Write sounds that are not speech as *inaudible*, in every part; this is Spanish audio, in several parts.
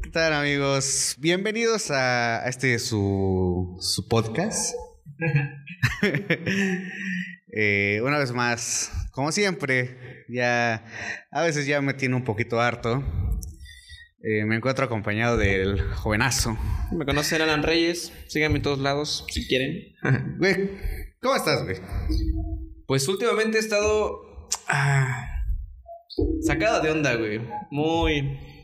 ¿Qué tal amigos? Bienvenidos a este su, su podcast. *laughs* Eh, una vez más, como siempre, ya a veces ya me tiene un poquito harto. Eh, me encuentro acompañado del jovenazo. Me conocen Alan Reyes, síganme en todos lados si quieren. *laughs* Güey, ¿cómo estás, güey? Pues últimamente he estado ah, sacado de onda, güey. Muy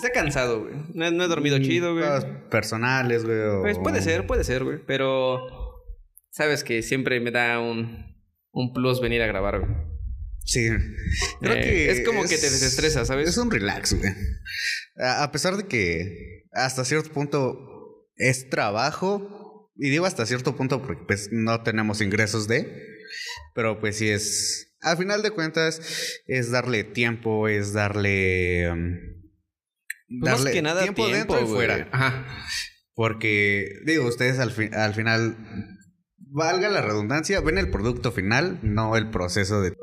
quizá cansado, güey. No, he- no he dormido chido, güey. Personales, güey. o- Pues puede ser, puede ser, güey, pero sabes que siempre me da un un plus venir a grabar, güey. Sí. Creo Eh, que es como que te desestresa, ¿sabes? Es un relax, güey. A a pesar de que hasta cierto punto es trabajo, y digo hasta cierto punto porque pues no tenemos ingresos de, pero pues sí es, al final de cuentas, es darle tiempo, es darle... um, Pues más que nada tiempo, dentro y fuera. Ajá. Porque, digo, ustedes al, fi- al final, valga la redundancia, ven el producto final, no el proceso de...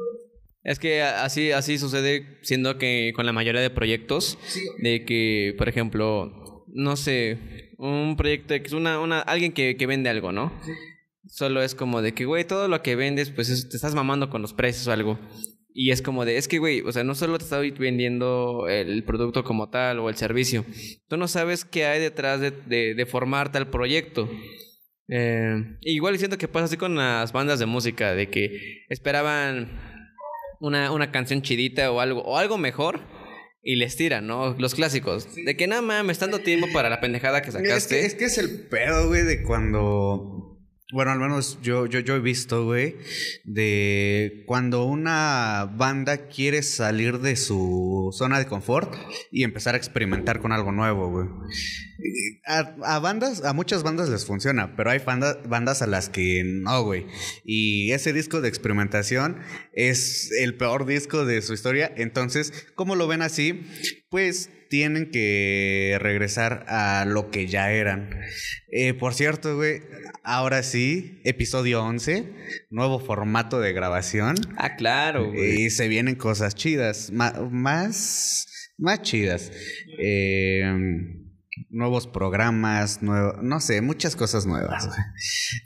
Es que así, así sucede siendo que con la mayoría de proyectos, de que, por ejemplo, no sé, un proyecto que es una, una, alguien que, que vende algo, ¿no? Solo es como de que, güey, todo lo que vendes, pues es- te estás mamando con los precios o algo. Y es como de, es que, güey, o sea, no solo te estoy vendiendo el producto como tal o el servicio, tú no sabes qué hay detrás de, de, de formar tal proyecto. Eh, igual siento que pasa así con las bandas de música, de que esperaban una, una canción chidita o algo, o algo mejor, y les tiran, ¿no? Los clásicos. De que no mames, dando tiempo para la pendejada que Es sacaste. que, es que es el pedo, güey, de cuando. Bueno, al menos yo, yo, yo he visto, güey, de cuando una banda quiere salir de su zona de confort y empezar a experimentar con algo nuevo, güey. A, bandas, a muchas bandas les funciona, pero hay banda- bandas a las que no, güey. Y ese disco de experimentación es el peor disco de su historia. Entonces, ¿cómo lo ven así? Pues tienen que regresar a lo que ya eran. Eh, por cierto, güey, ahora sí, episodio 11, nuevo formato de grabación. Ah, claro, güey. Y se vienen cosas chidas, ma- más, más chidas. Eh, nuevos programas, nuevo, no sé, muchas cosas nuevas.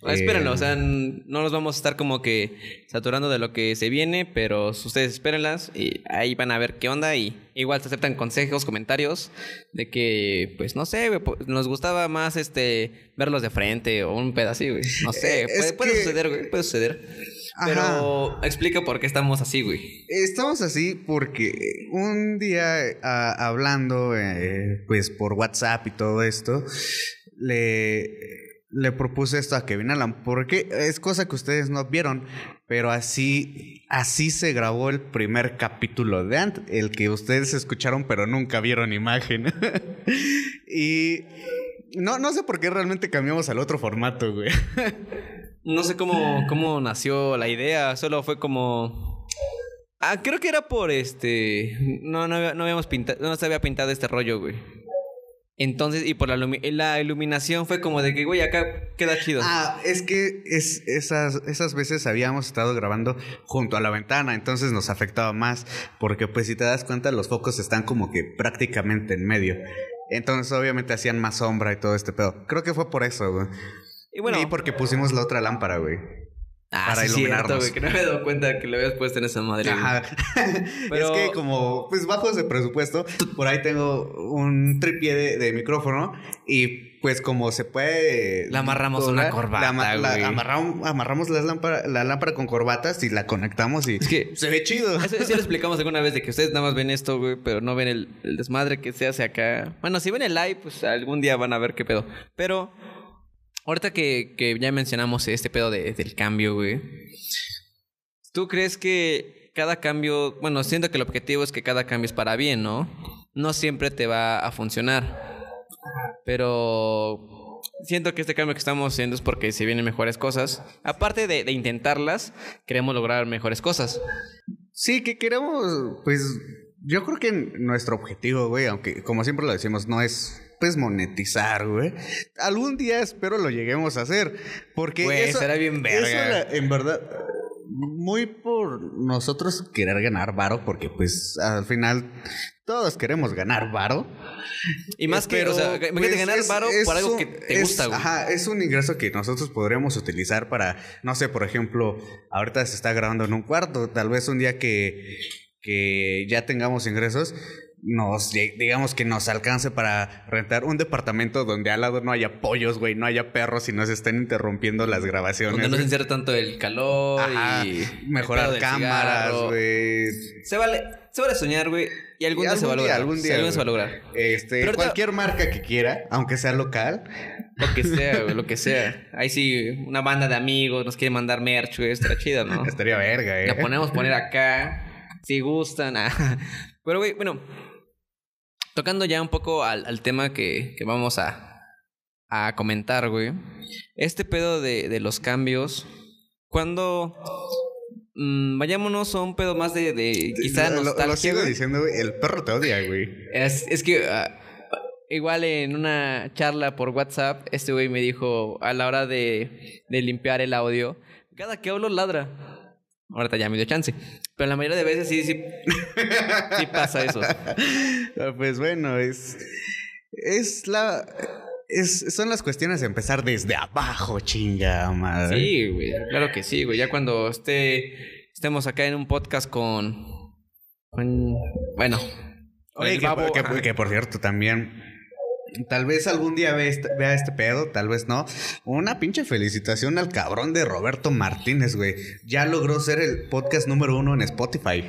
Ah, Espérenlo, Eh, o sea, n- no nos vamos a estar como que saturando de lo que se viene, pero ustedes espérenlas y ahí van a ver qué onda y igual se aceptan consejos, comentarios de que, pues no sé, nos gustaba más este verlos de frente o un pedacito, güey. No sé, Eh, puede, suceder, güey, puede suceder. Ajá. Pero explica por qué estamos así, güey. Estamos así porque un día hablando, eh, pues por WhatsApp y todo esto, le, le propuse esto a Kevin Alan, porque es cosa que ustedes no vieron, pero así, así se grabó el primer capítulo de Ant, el que ustedes escucharon pero nunca vieron imagen. *laughs* y no, no sé por qué realmente cambiamos al otro formato, güey. *laughs* No sé cómo, *laughs* cómo nació la idea, solo fue como... Ah, creo que era por este... No, no, no habíamos pintado, no se había pintado este rollo, güey. Entonces, y por la, la iluminación fue como de que, güey, acá queda chido. Ah, es que es, esas, esas veces habíamos estado grabando junto a la ventana, entonces nos afectaba más, porque pues si te das cuenta los focos están como que prácticamente en medio. Entonces obviamente hacían más sombra y todo este pedo. Creo que fue por eso, güey. Y bueno... y porque pusimos la otra lámpara, güey. ah, para sí, cierto, iluminarnos. güey, que no me he dado cuenta que lo habías puesto en esa madre. Ajá. *laughs* Pero- Es que como, pues bajos de presupuesto, por ahí tengo un tripié de, de micrófono y pues como se puede... Le amarramos una corbata, la ama- la- güey. amarram- amarramos las lámpara- la lámpara con corbatas y la conectamos y Es que- se ve chido. Eso sí lo explicamos *laughs* alguna vez de que ustedes nada más ven esto, güey, pero no ven el, el desmadre que se hace acá. Bueno, si ven el live, pues algún día van a ver qué pedo. Pero ahorita que, que ya mencionamos este pedo de- del cambio, güey. ¿Tú crees que cada cambio, bueno, siento que el objetivo es que cada cambio es para bien, ¿no? No siempre te va a funcionar. Pero siento que este cambio que estamos haciendo es porque se vienen mejores cosas. Aparte de intentarlas, queremos lograr mejores cosas. Sí, que queremos, pues yo creo que nuestro objetivo, güey, aunque como siempre lo decimos, no es pues monetizar, güey. Algún día espero lo lleguemos a hacer, porque Güey, eso, será bien eso verga. en verdad muy por nosotros querer ganar varo, porque pues al final todos queremos ganar varo. Y más que, o sea, pues, ganar varo por algo que te es- gusta, güey. Ajá, es un ingreso que nosotros podríamos utilizar para, no sé, por ejemplo, ahorita se está grabando en un cuarto, tal vez un día que, que ya tengamos ingresos, nos, digamos que nos alcance para rentar un departamento donde al lado no haya pollos, güey, no haya perros y nos estén interrumpiendo las grabaciones. Donde no se encierra tanto el calor Ajá, y... mejorar cámaras, güey. Se vale, se vale soñar, güey. Y algún Y día se va a lograr. algún día, algún día se va a lograr. Este, Pero cualquier marca que quiera, aunque sea local, Lo que sea, güey, lo que sea. Ahí sí, una banda de amigos nos quiere mandar merch, güey. Estará chido, ¿no? *laughs* estaría verga, eh. La ponemos poner acá. Si gustan. ah. Pero, güey, bueno. Tocando ya un poco al, al tema que, que vamos a, a comentar, güey. Este pedo de, de los cambios. Cuando. mm, vayámonos a un pedo más de, de quizá Lo- nostalgia. lo sigo güey. diciendo, güey. El perro te odia, güey. Es, es que ah, igual en una charla por WhatsApp, este güey me dijo a la hora de, de limpiar el audio, cada que hablo ladra. Ahorita ya me dio chance. Pero la mayoría de veces sí, sí, sí pasa eso. *laughs* Ah, Pues bueno, es. Es la. Es, son las cuestiones de empezar desde abajo, chinga madre. Sí, güey. Claro que sí, güey. Ya cuando esté, estemos acá en un podcast con... con bueno. Oye, el que, babo, que- ajá. que por cierto, también. Tal vez algún día ve este- vea este pedo, tal vez no. Una pinche felicitación al cabrón de Roberto Martínez, güey. Ya logró ser el podcast número uno en Spotify.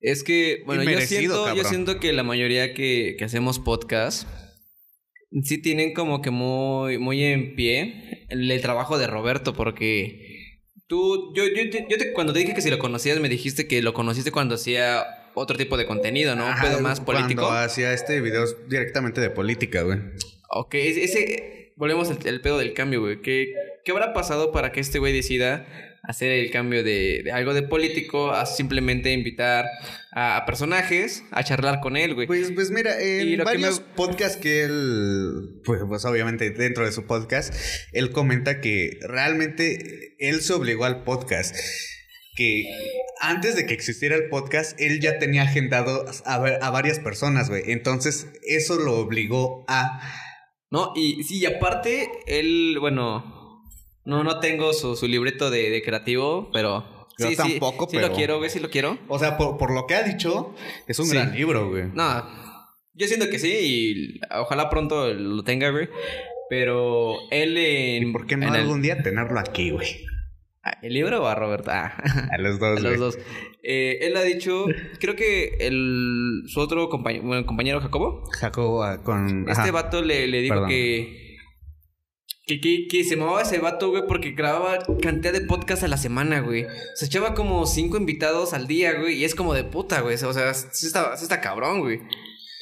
Es que, bueno, yo siento, yo siento que la mayoría que, que hacemos podcast sí tienen como que muy, muy en pie el, trabajo de Roberto, porque tú, yo, yo, yo, yo te- cuando te dije que si lo conocías, me dijiste que lo conociste cuando hacía otro tipo de contenido, ¿no? Un Ajá, pedo más político. Cuando hacía este video directamente de política, güey. Ok, ese, volvemos al al pedo del cambio, güey. ¿Qué, ¿Qué habrá pasado para que este güey decida hacer el cambio de, de algo de político a simplemente invitar a, a personajes a charlar con él, güey? Pues, pues mira, en que varios me- podcasts que él, pues, pues obviamente dentro de su podcast, él comenta que realmente él se obligó al podcast. Que antes de que existiera el podcast, él ya tenía agendado a, ver- a varias personas, güey. Entonces, eso lo obligó a... No, y sí, y aparte, él, bueno, no, no tengo su, su libreto de, de creativo, pero... Yo sí, sí, tampoco, sí pero- lo quiero, güey, sí lo quiero. O sea, por, por lo que ha dicho, es un Sí. gran libro, güey. No, yo siento que sí y ojalá pronto lo tenga, güey. Pero él en... ¿Y por qué no el- algún día tenerlo aquí, güey? ¿El libro o a Roberto? Ah, *laughs* A los dos, a los dos. Eh, él ha dicho, creo que el, su otro compañero, bueno, compañero Jacobo, Jacobo ah, con... este ajá. vato le, le dijo Perdón. que, que, que, que se llamaba ese vato, güey, porque grababa cantidad de podcasts a la semana, güey. Se echaba como cinco invitados al día, güey, y es como de puta, güey. O sea, sí está, sí está cabrón, güey.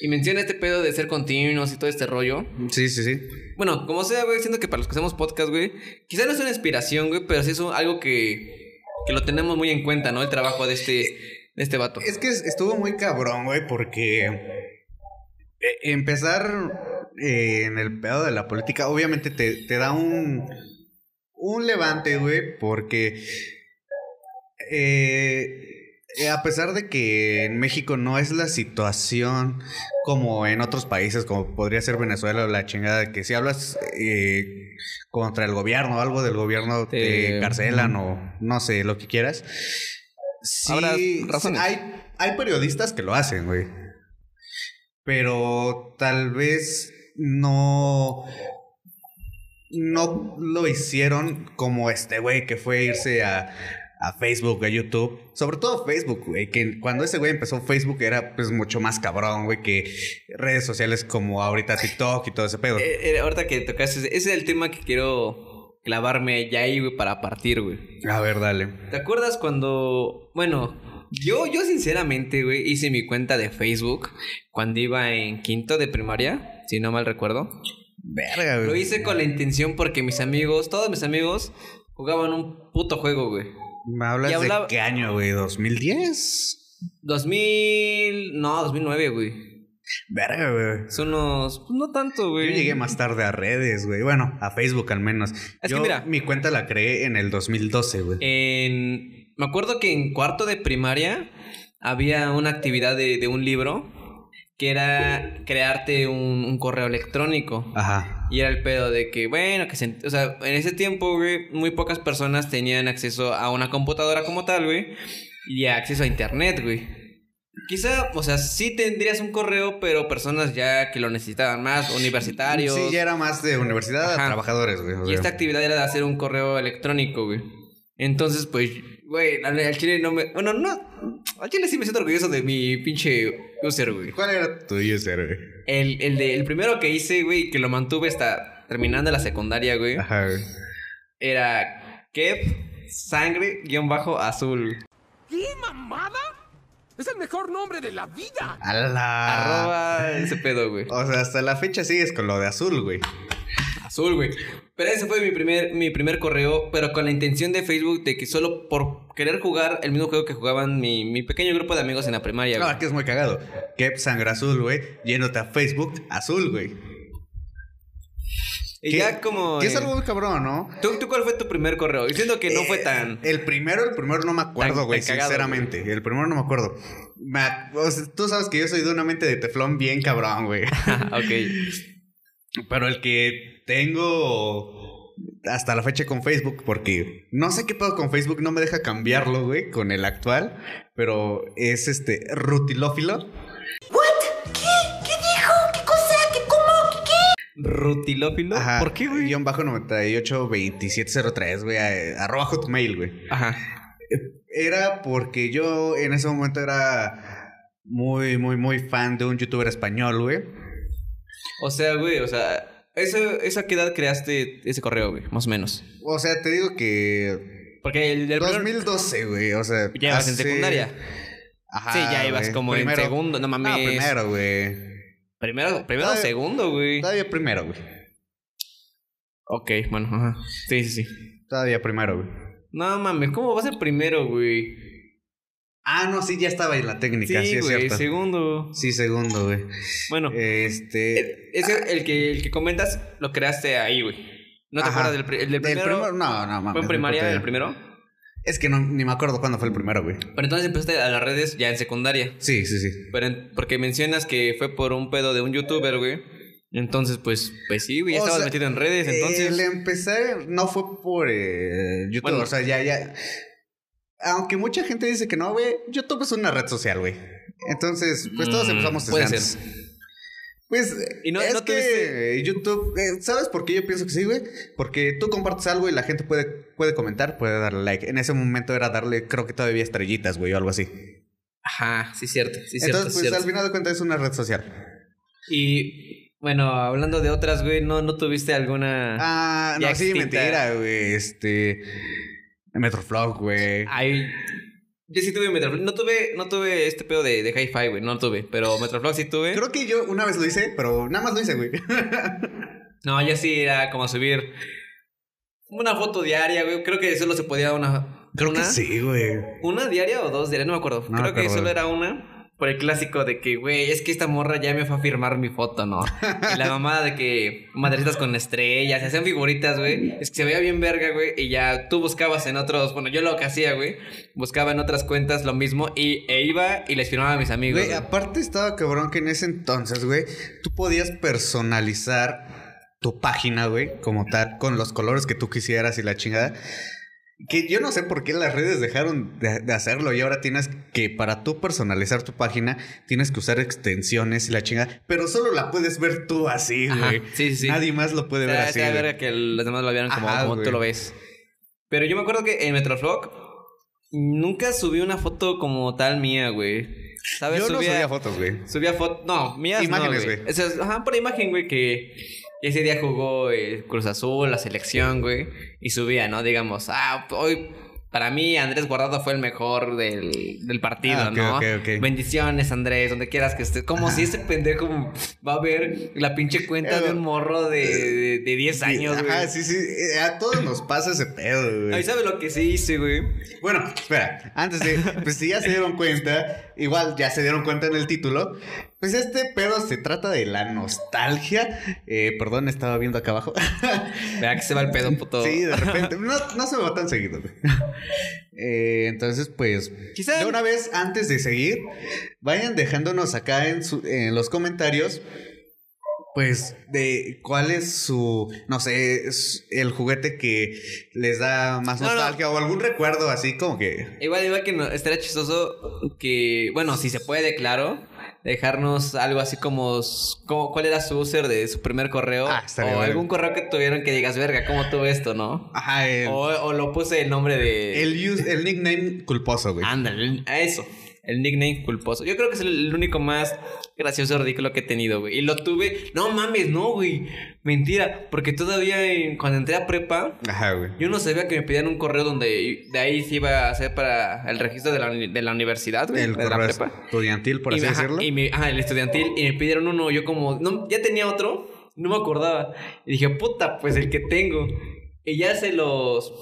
Y menciona este pedo de ser continuos y todo este rollo. Sí, sí, sí. Bueno, como sea, güey, siento que para los que hacemos podcast, güey, quizá no es una inspiración, güey, pero sí es algo que, que lo tenemos muy en cuenta, ¿no? El trabajo de este, de este vato. Es que es- estuvo muy cabrón, güey, porque eh, empezar eh, en el pedo de la política, obviamente te, te da un, un levante, güey, porque eh, eh, a pesar de que en México no es la situación como en otros países, como podría ser Venezuela o la chingada, que si hablas eh, contra el gobierno o algo del gobierno te encarcelan o no sé, lo que quieras. Sí, razones. Hay, hay periodistas que lo hacen, güey. Pero tal vez no. No lo hicieron como este güey que fue irse a, a Facebook, a YouTube. Sobre todo Facebook, güey. Que cuando ese güey empezó Facebook era pues mucho más cabrón, güey, que redes sociales como ahorita TikTok y todo ese pedo. Eh, eh, ahorita que tocaste, ese es el tema que quiero clavarme ya ahí, güey, para partir, güey. A ver, dale. ¿Te acuerdas cuando, bueno, yo, yo sinceramente, güey, hice mi cuenta de Facebook cuando iba en quinto de primaria, si no mal recuerdo. Verga, güey. Lo hice con la intención porque mis amigos, todos mis amigos, jugaban un puto juego, güey. ¿Me hablas Y hablaba- de qué año, güey? ¿2010? 2000, no, 2009, güey. Verga, güey. Son unos. pues, no tanto, güey. Yo llegué más tarde a redes, güey. Bueno, a Facebook al menos. Es Yo que mira- mi cuenta la creé en el 2012, güey. En. Me acuerdo que en cuarto de primaria había una actividad de, de un libro que era crearte un, un correo electrónico. Ajá. Y era el pedo de que, bueno, que se, o sea, en ese tiempo, güey, muy pocas personas tenían acceso a una computadora como tal, güey, y acceso a internet, güey. Quizá, o sea, sí tendrías un correo, pero personas ya que lo necesitaban más, universitarios. Sí, ya era más de universidad a trabajadores, güey. o Y esta actividad era de hacer un correo electrónico, güey. Entonces, pues, güey, al, chile no me. Bueno, no. Al chile sí me siento orgulloso de mi pinche user, güey. ¿Cuál era tu user, güey? El, el, de, el primero que hice, güey, que lo mantuve hasta terminando la secundaria, güey, Ajá, güey. era Kev Sangre guion bajo azul. ¿Qué mamada? Es el mejor nombre de la vida. A la... Arroba ese pedo, güey. O sea, hasta la fecha sigues con lo de azul, güey. Azul, güey. Pero ese fue mi primer, mi primer correo, pero con la intención de Facebook de que solo por querer jugar el mismo juego que jugaban mi, mi pequeño grupo de amigos en la primaria, güey. No, que es muy cagado. Kep sangre azul, güey. Yéndote a Facebook azul, güey. y ya como... Que es algo muy cabrón, ¿no? ¿tú, tú cuál fue tu primer correo? Diciendo que no fue Eh, tan... El primero, el primero no me acuerdo, Tan- güey, tan cagado, sinceramente. El primero no me acuerdo. Me ac- o sea, tú sabes que yo soy de una mente de teflón bien cabrón, güey. *laughs* ok. Pero el que tengo hasta la fecha con Facebook, porque no sé qué pedo con Facebook, no me deja cambiarlo, güey, con el actual. Pero es este rutilófilo. ¿Rutilófilo? Ajá. ¿Por qué, güey? Guión bajo 982703, güey. Arroba hotmail, güey. Ajá. Era porque yo en ese momento era muy, muy, muy fan de un youtuber español, güey. O sea, güey, o sea... ¿Esa, ¿Esa qué edad creaste ese correo, güey? Más o menos. O sea, te digo que. Porque el del primer- 2012, güey. O sea. Ya ibas en secundaria. Ajá. sí, ya ibas güey. como Primero- en segundo. No mames. No, primero, güey. Primero, primero o segundo, güey. Todavía primero, güey. Ok, bueno, ajá. Sí, sí, sí. Todavía primero, güey. No mames, ¿cómo va a ser primero, güey? Ah, no, sí, ya estaba en la técnica, sí, Sí, es cierto. segundo. Sí, segundo, güey. Bueno, Este. ese, el que, el que comentas, lo creaste ahí, güey. ¿No te Ajá. acuerdas del, el del Del primero? primero, no, no, mames. ¿Fue en primaria el primero? Es que no, ni me acuerdo cuándo fue el primero, güey. Pero entonces empezaste a las redes ya en secundaria. Sí, sí, sí. Pero en- porque mencionas que fue por un pedo de un youtuber, güey. Entonces, pues, pues sí, güey, ya O estabas sea, metido en redes, entonces. El empezar no fue por eh, YouTube, Bueno. o sea, ya, ya. Aunque mucha gente dice que no, güey, YouTube es una red social, güey. Entonces, pues todos Mm, empezamos desde antes. ser. Pues Y no- es no que YouTube, eh, ¿sabes por qué yo pienso que sí, güey? Porque tú compartes algo y la gente puede, puede comentar, puede darle like. En ese momento era darle, creo que todavía estrellitas, güey, o algo así. Ajá, sí, cierto, sí, cierto. Entonces, sí, pues cierto. al final de cuentas es una red social. Y bueno, hablando de otras, güey, ¿no, no tuviste alguna. Ah, no, sí, extinta. mentira, güey. Este. Metroflog, güey. Ay. Yo sí tuve Metroflog. No tuve, no tuve este pedo de, de hi-fi, güey. No tuve. Pero Metroflog sí tuve. Creo que yo una vez lo hice, pero nada más lo hice, güey. *laughs* No, yo sí era como subir una foto diaria, güey. Creo que solo se podía una. Creo una, que sí, güey. ¿Una diaria o dos diarias? No me acuerdo. No me Creo que solo era una. Por el clásico de que, güey, es que esta morra ya me fue a firmar mi foto, ¿no? *laughs* Y la mamada de que madrecitas con estrellas, se hacían figuritas, güey. Es que se veía bien verga, güey. Y ya tú buscabas en otros, bueno, yo lo que hacía, güey, buscaba en otras cuentas lo mismo y e iba y les firmaba a mis amigos. Güey, güey. aparte estaba cabrón que en ese entonces, güey, tú podías personalizar tu página, güey, como tal, con los colores que tú quisieras y la chingada. Que yo no sé por qué las redes dejaron de, de hacerlo y ahora tienes que, para tú personalizar tu página, tienes que usar extensiones y la chingada, pero solo la puedes ver tú así, güey. sí, sí. Nadie más lo puede ver así. verga que los demás lo vieran como, Ajá, como tú lo ves. Pero yo me acuerdo que en Metroflog nunca subí una foto como tal mía, güey. ¿Sabes? Yo no subía, subía fotos, güey. Subía fotos. No, mías Imágenes, no, güey. güey. Esa es- Ajá, por imagen, güey, que ese día jugó el Cruz Azul, la selección, güey. Y subía, ¿no? Digamos, ah, hoy. Para mí, Andrés Guardado fue el mejor del, del partido, Ah, ¿no? ok, ok. Bendiciones, Andrés, donde quieras que estés. Como si ese pendejo va a ver la pinche cuenta de un morro de, de, de 10 años, güey. Ajá, sí, sí. eh, A todos nos pasa ese pedo, güey. Ahí sabe lo que se hice, güey. Bueno, espera, antes de, pues si ya se dieron cuenta, igual ya se dieron cuenta en el título, pues este pedo se trata de la nostalgia. Eh, perdón, estaba viendo acá abajo. *laughs* Vea que se va el pedo, puto. Sí, de repente. *laughs* No, no se me va tan seguido. Eh, entonces, pues, Quizá- de una vez antes de seguir, vayan dejándonos acá en, su- en los comentarios, pues, de cuál es su, no sé, es el juguete que les da más No, no. nostalgia o algún recuerdo así como que... Igual, igual que no, estaría chistoso que, bueno, si se puede, claro, dejarnos algo así como, como cuál era su user de su primer correo. Ah, o bueno. algún correo que tuvieron que digas, verga, ¿cómo tuve esto, no? Ajá, el, O, o lo puse el nombre de... el, use- el nickname culposo, güey. Ándale, eso. El nickname culposo. Yo creo que es el, único más gracioso ridículo que he tenido, güey. Y lo tuve. No mames, no, güey. Mentira. Porque todavía en- cuando entré a prepa, Ajá, güey. yo no sabía que me pedían un correo donde de ahí se iba a hacer para el registro de la, de la universidad, güey. El de la correo prepa. estudiantil, por y así me, decirlo. Y me, ajá, el estudiantil. Y me pidieron uno. Yo como, no, ya tenía otro. No me acordaba. Y dije, puta, pues el que tengo. Y ya se los...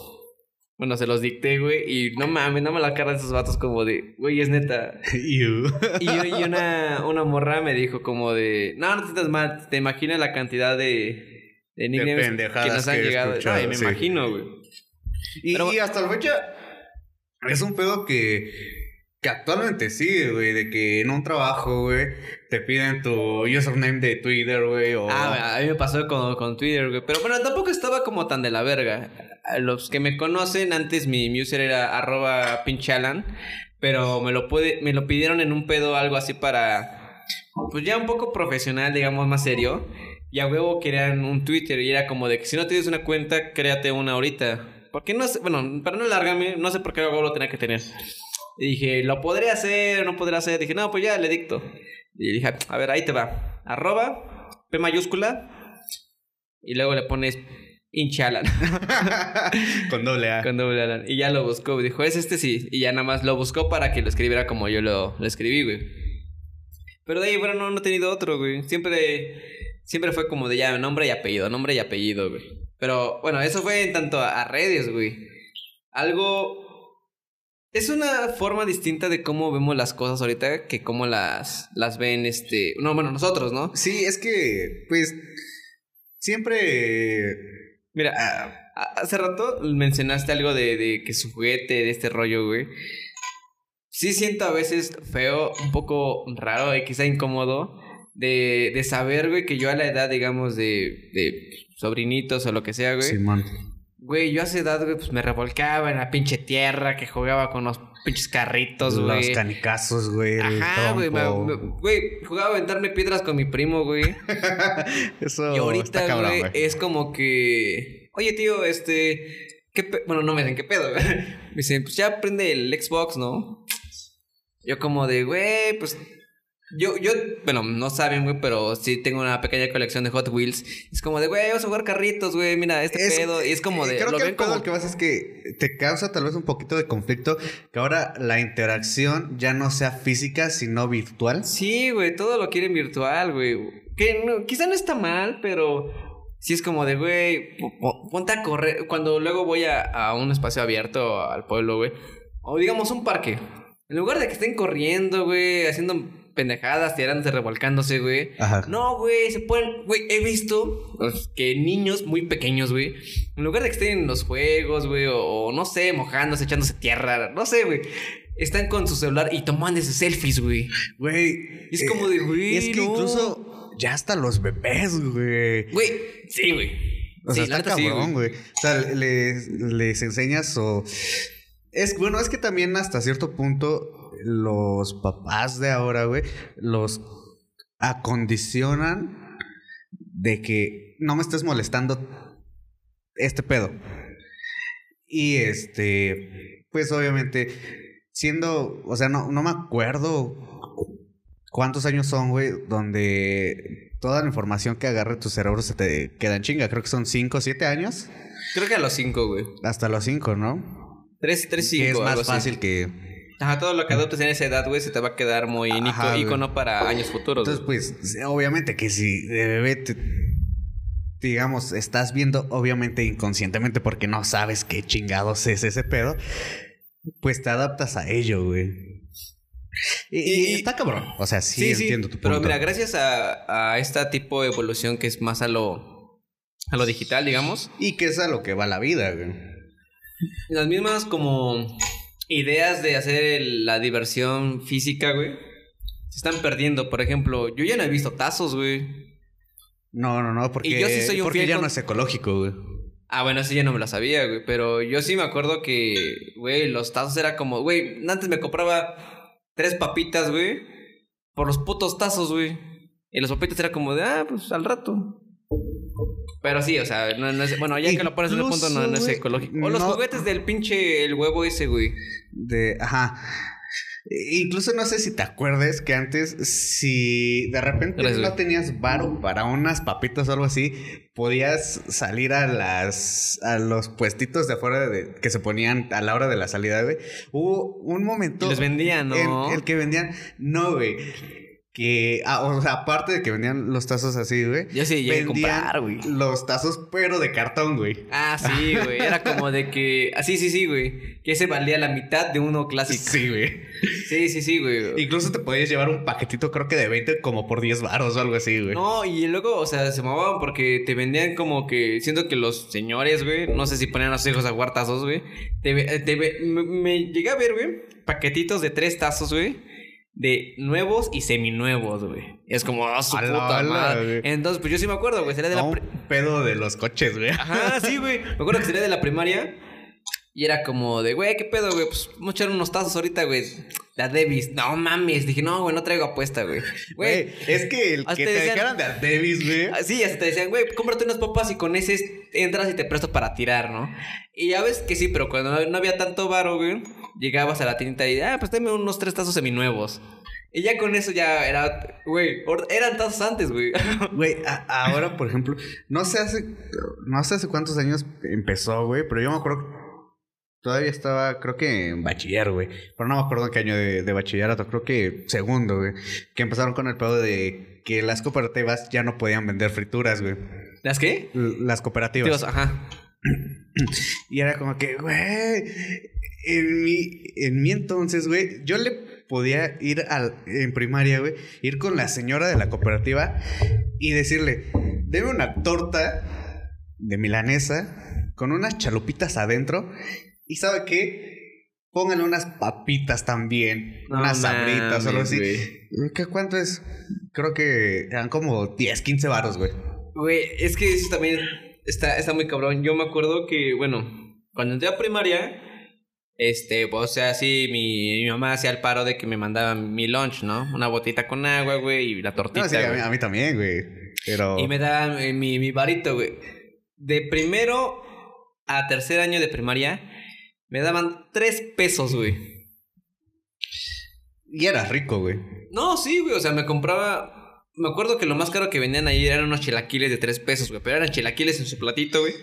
Bueno, se los dicté, güey. Y no mames, no me la cara de esos vatos como de, güey, es neta. *laughs* Y, yo, y una, una morra me dijo como de, no, no te sientas mal. Te imaginas la cantidad de, de nicknames que pendejadas nos han que llegado. Ay, me sí. imagino, güey. Y, Pero- y hasta la fecha es un pedo que, que actualmente sigue, güey, de que en un trabajo, güey, te piden tu username de Twitter, güey, o... Ah, a mí me pasó con, con Twitter, güey. Pero bueno, tampoco estaba como tan de la verga. Los que me conocen, antes mi, mi user era arroba pinchalan. Pero me lo, puede, me lo pidieron en un pedo algo así para... Pues ya un poco profesional, digamos, más serio. Y a huevo querían un Twitter y era como de que si no tienes una cuenta, créate una ahorita. Porque no sé, bueno, para no largarme, no sé por qué a huevo lo tenía que tener. Y dije, ¿lo podré hacer? ¿No podré hacer? Dije, no, pues ya le dicto. Y dije, a ver, ahí te va. Arroba, P mayúscula. Y luego le pones hinchalan. *laughs* Con doble A. con doble Alan. Y ya lo buscó. Dijo, es este sí. Y ya nada más lo buscó para que lo escribiera como yo lo, lo escribí, güey. Pero de ahí, bueno, no, no he tenido otro, güey. Siempre, siempre fue como de ya nombre y apellido, nombre y apellido, güey. Pero bueno, eso fue en tanto a, a redes, güey. Algo... Es una forma distinta de cómo vemos las cosas ahorita que cómo las, las ven, este... No, bueno, nosotros, ¿no? Sí, es que, pues, siempre... Mira, ah, a- hace rato mencionaste algo de, de que su juguete, de este rollo, güey. Sí siento a veces feo, un poco raro y quizá incómodo de, de saber, güey, que yo a la edad, digamos, de, de sobrinitos o lo que sea, güey. Simón. Güey, yo a esa edad, güey, pues me revolcaba en la pinche tierra, que jugaba con los pinches carritos, Los güey. canicazos, güey. Ajá, güey, me- trompo. me- güey, jugaba a aventarme piedras con mi primo, güey. *laughs* Eso Y está ahorita, cabrón, güey, güey. es como que... Oye, tío, este... ¿qué pe-?" Bueno, no me dicen qué pedo, güey. *laughs* Me dicen, pues ya prende el Xbox, ¿no? Yo como de, güey, pues... Yo, yo, bueno, no saben, güey, pero sí tengo una pequeña colección de Hot Wheels. Es como de, güey, vamos a jugar carritos, güey, mira, este Es- pedo. Y es como de, Creo lo que el pedo como... que vas es que te causa tal vez un poquito de conflicto que ahora la interacción ya no sea física, sino virtual. Sí, güey, todo lo quieren virtual, güey. Que no, quizá no está mal, pero sí es como de, güey, po- po- ponte a correr. Cuando luego voy a, a un espacio abierto al pueblo, güey, o digamos un parque, en lugar de que estén corriendo, güey, haciendo pendejadas, tirándose, revolcándose, güey. Ajá. No, güey, se pueden, güey, he visto pues, que niños muy pequeños, güey, en lugar de que estén en los juegos, güey, o, o no sé, mojándose, echándose tierra, no sé, güey, están con su celular y tomándose selfies, güey. Güey. Es como de, güey, Es que no. incluso ya hasta los bebés, güey. Güey, sí, güey. O sea, sí, está sí, cabrón, güey. O sea, les, les enseñas o... Es bueno, es que también hasta cierto punto los papás de ahora, güey, los acondicionan de que no me estés molestando este pedo. Y este, pues obviamente, siendo, o sea, no, no me acuerdo cuántos años son, güey, donde toda la información que agarre tu cerebro se te queda en chinga. Creo que son 5 o 7 años. Creo que a los cinco, güey. Hasta los 5, ¿no? Tres, tres, que cinco. es algo más así. fácil que... Ajá, todo lo que adoptes en esa edad, güey, se te va a quedar muy Ajá, ícono, para años futuros. Entonces, güey. pues, obviamente que si de bebé te- digamos, estás viendo, obviamente inconscientemente, porque no sabes qué chingados es ese pedo, pues te adaptas a ello, güey. Y, y está cabrón. O sea, sí, entiendo tu punto. Pero mira, gracias a, a este tipo de evolución que es más a lo, a lo digital, digamos. Y que es a lo que va la vida, güey. Las mismas como ideas de hacer la diversión física, güey, se están perdiendo. Por ejemplo, yo ya no he visto tazos, güey. No, no, no, porque, yo sí soy un porque ya no es ecológico, güey. Ah, bueno, sí ya no me lo sabía, güey. Pero yo sí me acuerdo que, güey, los tazos era como, güey, antes me compraba tres papitas, güey, por los putos tazos, güey. Y los papitas era como de, ah, pues al rato. Pero sí, o sea, no, es, bueno, ya que lo pones en el punto, no, es ecológico. O los juguetes del pinche el huevo ese, güey. De, ajá. Incluso no sé si te acuerdes que antes, si de repente no tenías varo para unas papitas o algo así, podías salir a las a los puestitos de afuera de, que se ponían a la hora de la salida, güey. Hubo un momento. Les vendían, ¿no? el que vendían, no, güey que, ah, o sea, aparte de que vendían los tazos así, güey. Yo sí llegué a comprar, güey. Los tazos, pero de cartón, güey. Ah, sí, güey. Era como de que. Ah, sí, sí, sí, güey. Que ese valía la mitad de uno clásico. Sí, güey. Sí, sí, sí, güey. Incluso te podías llevar un paquetito, creo que de 20, como por 10 baros o algo así, güey. No, y luego, o sea, se movaban porque te vendían como que. Siento que los señores, güey, no sé si ponían a sus hijos a jugar tazos, güey. Te, me, me llegué a ver, güey, paquetitos de tres tazos, güey de nuevos y seminuevos, güey. Es como, ah, su puta madre. Entonces, pues yo sí me acuerdo, güey. Sería de la. Un pedo de los coches, güey. Ajá, sí, güey. Me acuerdo que sería de la primaria. Y era como de, güey, ¿qué pedo, güey? Pues vamos a echar unos tazos ahorita, güey. La Davis. No mames. Dije, no, güey, no traigo apuesta, güey. *laughs* Güey, es que el que te, dejaran de Davis, güey. Ah, sí, hasta te decían, güey, cómprate unas papas y con ese entras y te presto para tirar, ¿no? Y ya ves que sí, pero cuando no había tanto varo, güey, llegabas a la tienda y, ah, pues dame unos tres tazos seminuevos. Y ya con eso ya era, güey, eran tazos antes, güey. *laughs* Güey, ahora, por ejemplo, no sé hace, no sé hace cuántos años empezó, güey, pero yo me acuerdo Todavía estaba, creo que en bachiller, güey. Pero no me acuerdo en qué año de, de, bachillerato. Creo que segundo, güey. Que empezaron con el pedo de que las cooperativas ya no podían vender frituras, güey. ¿Las qué? las cooperativas. ajá. Y era como que, güey. En mi, en mi entonces, güey, yo le podía ir al, en primaria, güey, ir con la señora de la cooperativa y decirle, deme una torta de milanesa con unas chalupitas adentro y sabe qué, pónganle unas papitas también, unas sabritas o algo así. ¿Qué cuánto es? Creo que eran como 10, 15 varos, güey. Güey, es que eso también está, está muy cabrón. Yo me acuerdo que, bueno, cuando entré a primaria, este, pues, o sea, sí, mi, mi, mamá hacía el paro de que me mandaba mi lunch, ¿no? Una botita con agua, güey, y la tortita. No, sí, a, mí, también, güey. Pero... Y me daban eh, mi, mi varito, güey. De primero a tercer año de primaria, me daban tres pesos, güey. Y era rico, güey. No, sí, güey. O sea, me compraba. Me acuerdo que lo más caro que vendían ahí eran unos chilaquiles de tres pesos, güey. Pero eran chilaquiles en su platito, güey.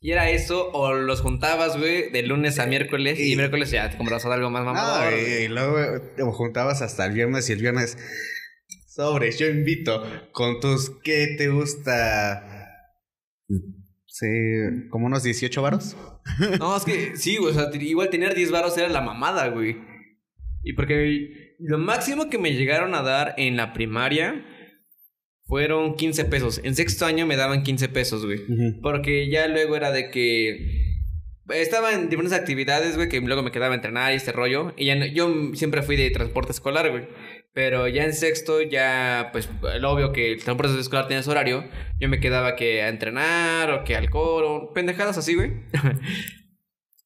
Y era eso, o los juntabas, güey, de lunes a miércoles. Y, miércoles ya te comprabas algo más mamador. y, luego te juntabas hasta el viernes y el viernes. Sobres, yo invito con tus. ¿Qué te gusta? Sí, como unos 18 varos. No, es que sí, güey. O sea, igual tener 10 varos era la mamada, güey. Y porque lo máximo que me llegaron a dar en la primaria fueron 15 pesos. En sexto año me daban 15 pesos, güey. Porque ya luego era de que... Estaba en diferentes actividades, güey, que luego me quedaba a entrenar y este rollo. Y ya yo siempre fui de transporte escolar, güey. Pero ya en sexto, ya, pues, lo obvio que el transporte escolar tiene su horario. Yo me quedaba que a entrenar o que al coro, pendejadas así, güey. *laughs*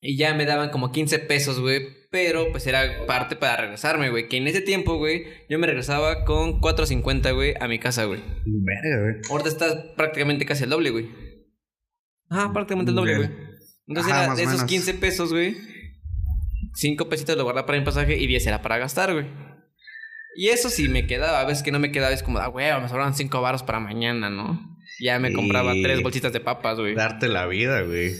y ya me daban como 15 pesos, güey, pero pues era parte para regresarme, güey. Que en ese tiempo, güey, yo me regresaba con 4.50, güey, a mi casa, güey. Verga, güey. Ahorita está prácticamente casi el doble, güey. Ajá, prácticamente el doble, güey. Entonces era de esos 15 pesos, güey. 5 pesitos lo guardaba para mi pasaje y 10 era para gastar, güey. Y eso sí me quedaba. A veces que no me quedaba es como, ah, güey, me sobraban 5 baros para mañana, ¿no? Ya me compraba tres bolsitas de papas, güey. Darte la vida, güey.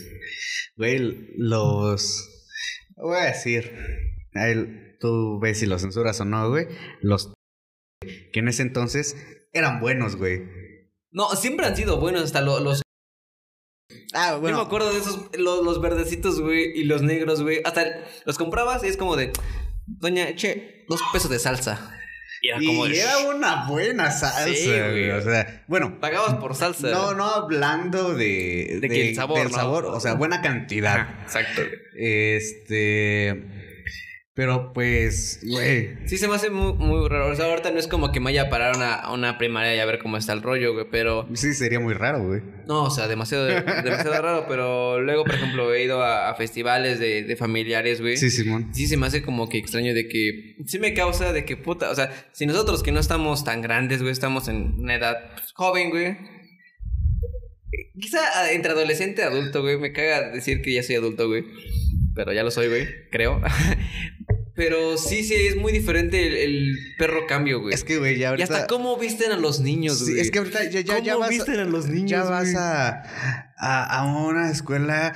Güey, los Voy a decir, tú ves si lo censuras o no, güey. Los que en ese entonces eran buenos, güey. No, siempre han sido buenos, hasta los. Ah, bueno. Yo me acuerdo de esos, los, verdecitos, güey, y los negros, güey. Hasta los comprabas y es como de. doña, che, dos pesos de salsa. Y era, como era una buena salsa, güey. O sea, bueno. Pagabas por salsa. No, no hablando de. De, el sabor. Del sabor, o sea, buena cantidad. exacto. Este. Pero pues, güey. Sí, se me hace muy, muy raro. O sea, ahorita no es como que me vaya a parar a una, primaria y a ver cómo está el rollo, güey, pero. Sí, sería muy raro, güey. No, o sea, demasiado, demasiado raro, pero luego, por ejemplo, he ido a, festivales de, de, familiares, güey. Sí, Simón. Sí, se me hace como que extraño de que. Sí me causa de que puta. O sea, si nosotros que no estamos tan grandes, güey, estamos en una edad pues, joven, güey. Quizá entre adolescente y adulto, güey. Me caga decir que ya soy adulto, güey pero ya lo soy, güey, creo. *laughs* Pero sí, sí, es muy diferente el, perro cambio, güey. Es que, güey, ya ahorita... Y hasta cómo visten a los niños, güey. Sí, es que ahorita ya, ya, ya vas... visten a los niños, Ya vas a, a, una escuela,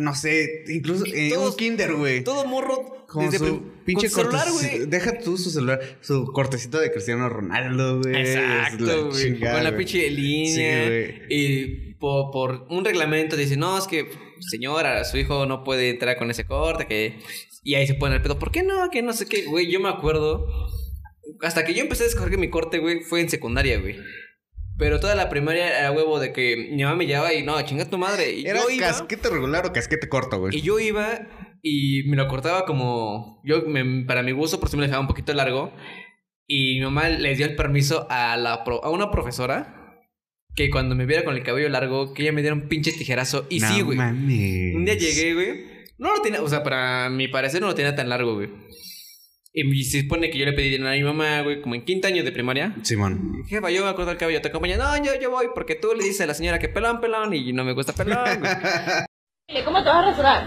no sé, incluso en un kinder, güey. Todo morro... Con su pinche celular, güey. Deja tú su celular, su cortecito de Cristiano Ronaldo, güey. Exacto, güey. Con la pinche línea. Sí, güey. Y por, por un reglamento dice, no, es que señora, su hijo no puede entrar con ese corte, que... Y ahí se pone el pedo, ¿por qué no? Que no sé qué, güey, yo me acuerdo... Hasta que yo empecé a escoger mi corte, güey, fue en secundaria, güey. Pero toda la primaria era huevo de que mi mamá me llevaba y no, chinga tu madre. Y ¿Era casquete regular o casquete corto, güey? Y yo iba y me lo cortaba como. Yo, para mi gusto, por si me lo dejaba un poquito largo. Y mi mamá le dio el permiso a, la a una profesora que cuando me viera con el cabello largo, que ella me diera un pinche tijerazo. Y sí, güey. Un día llegué, güey. No lo tenía, o sea, para mi parecer no lo tenía tan largo, güey. Y se supone que yo le pedí dinero a mi mamá, güey, como en quinto año de primaria. Simón. Jefa, yo me acuerdo el cabello, te acompaña. No, yo, yo voy, porque tú le dices a la señora que pelón, pelón, y no me gusta pelón, güey. ¿Cómo te vas a rasurar?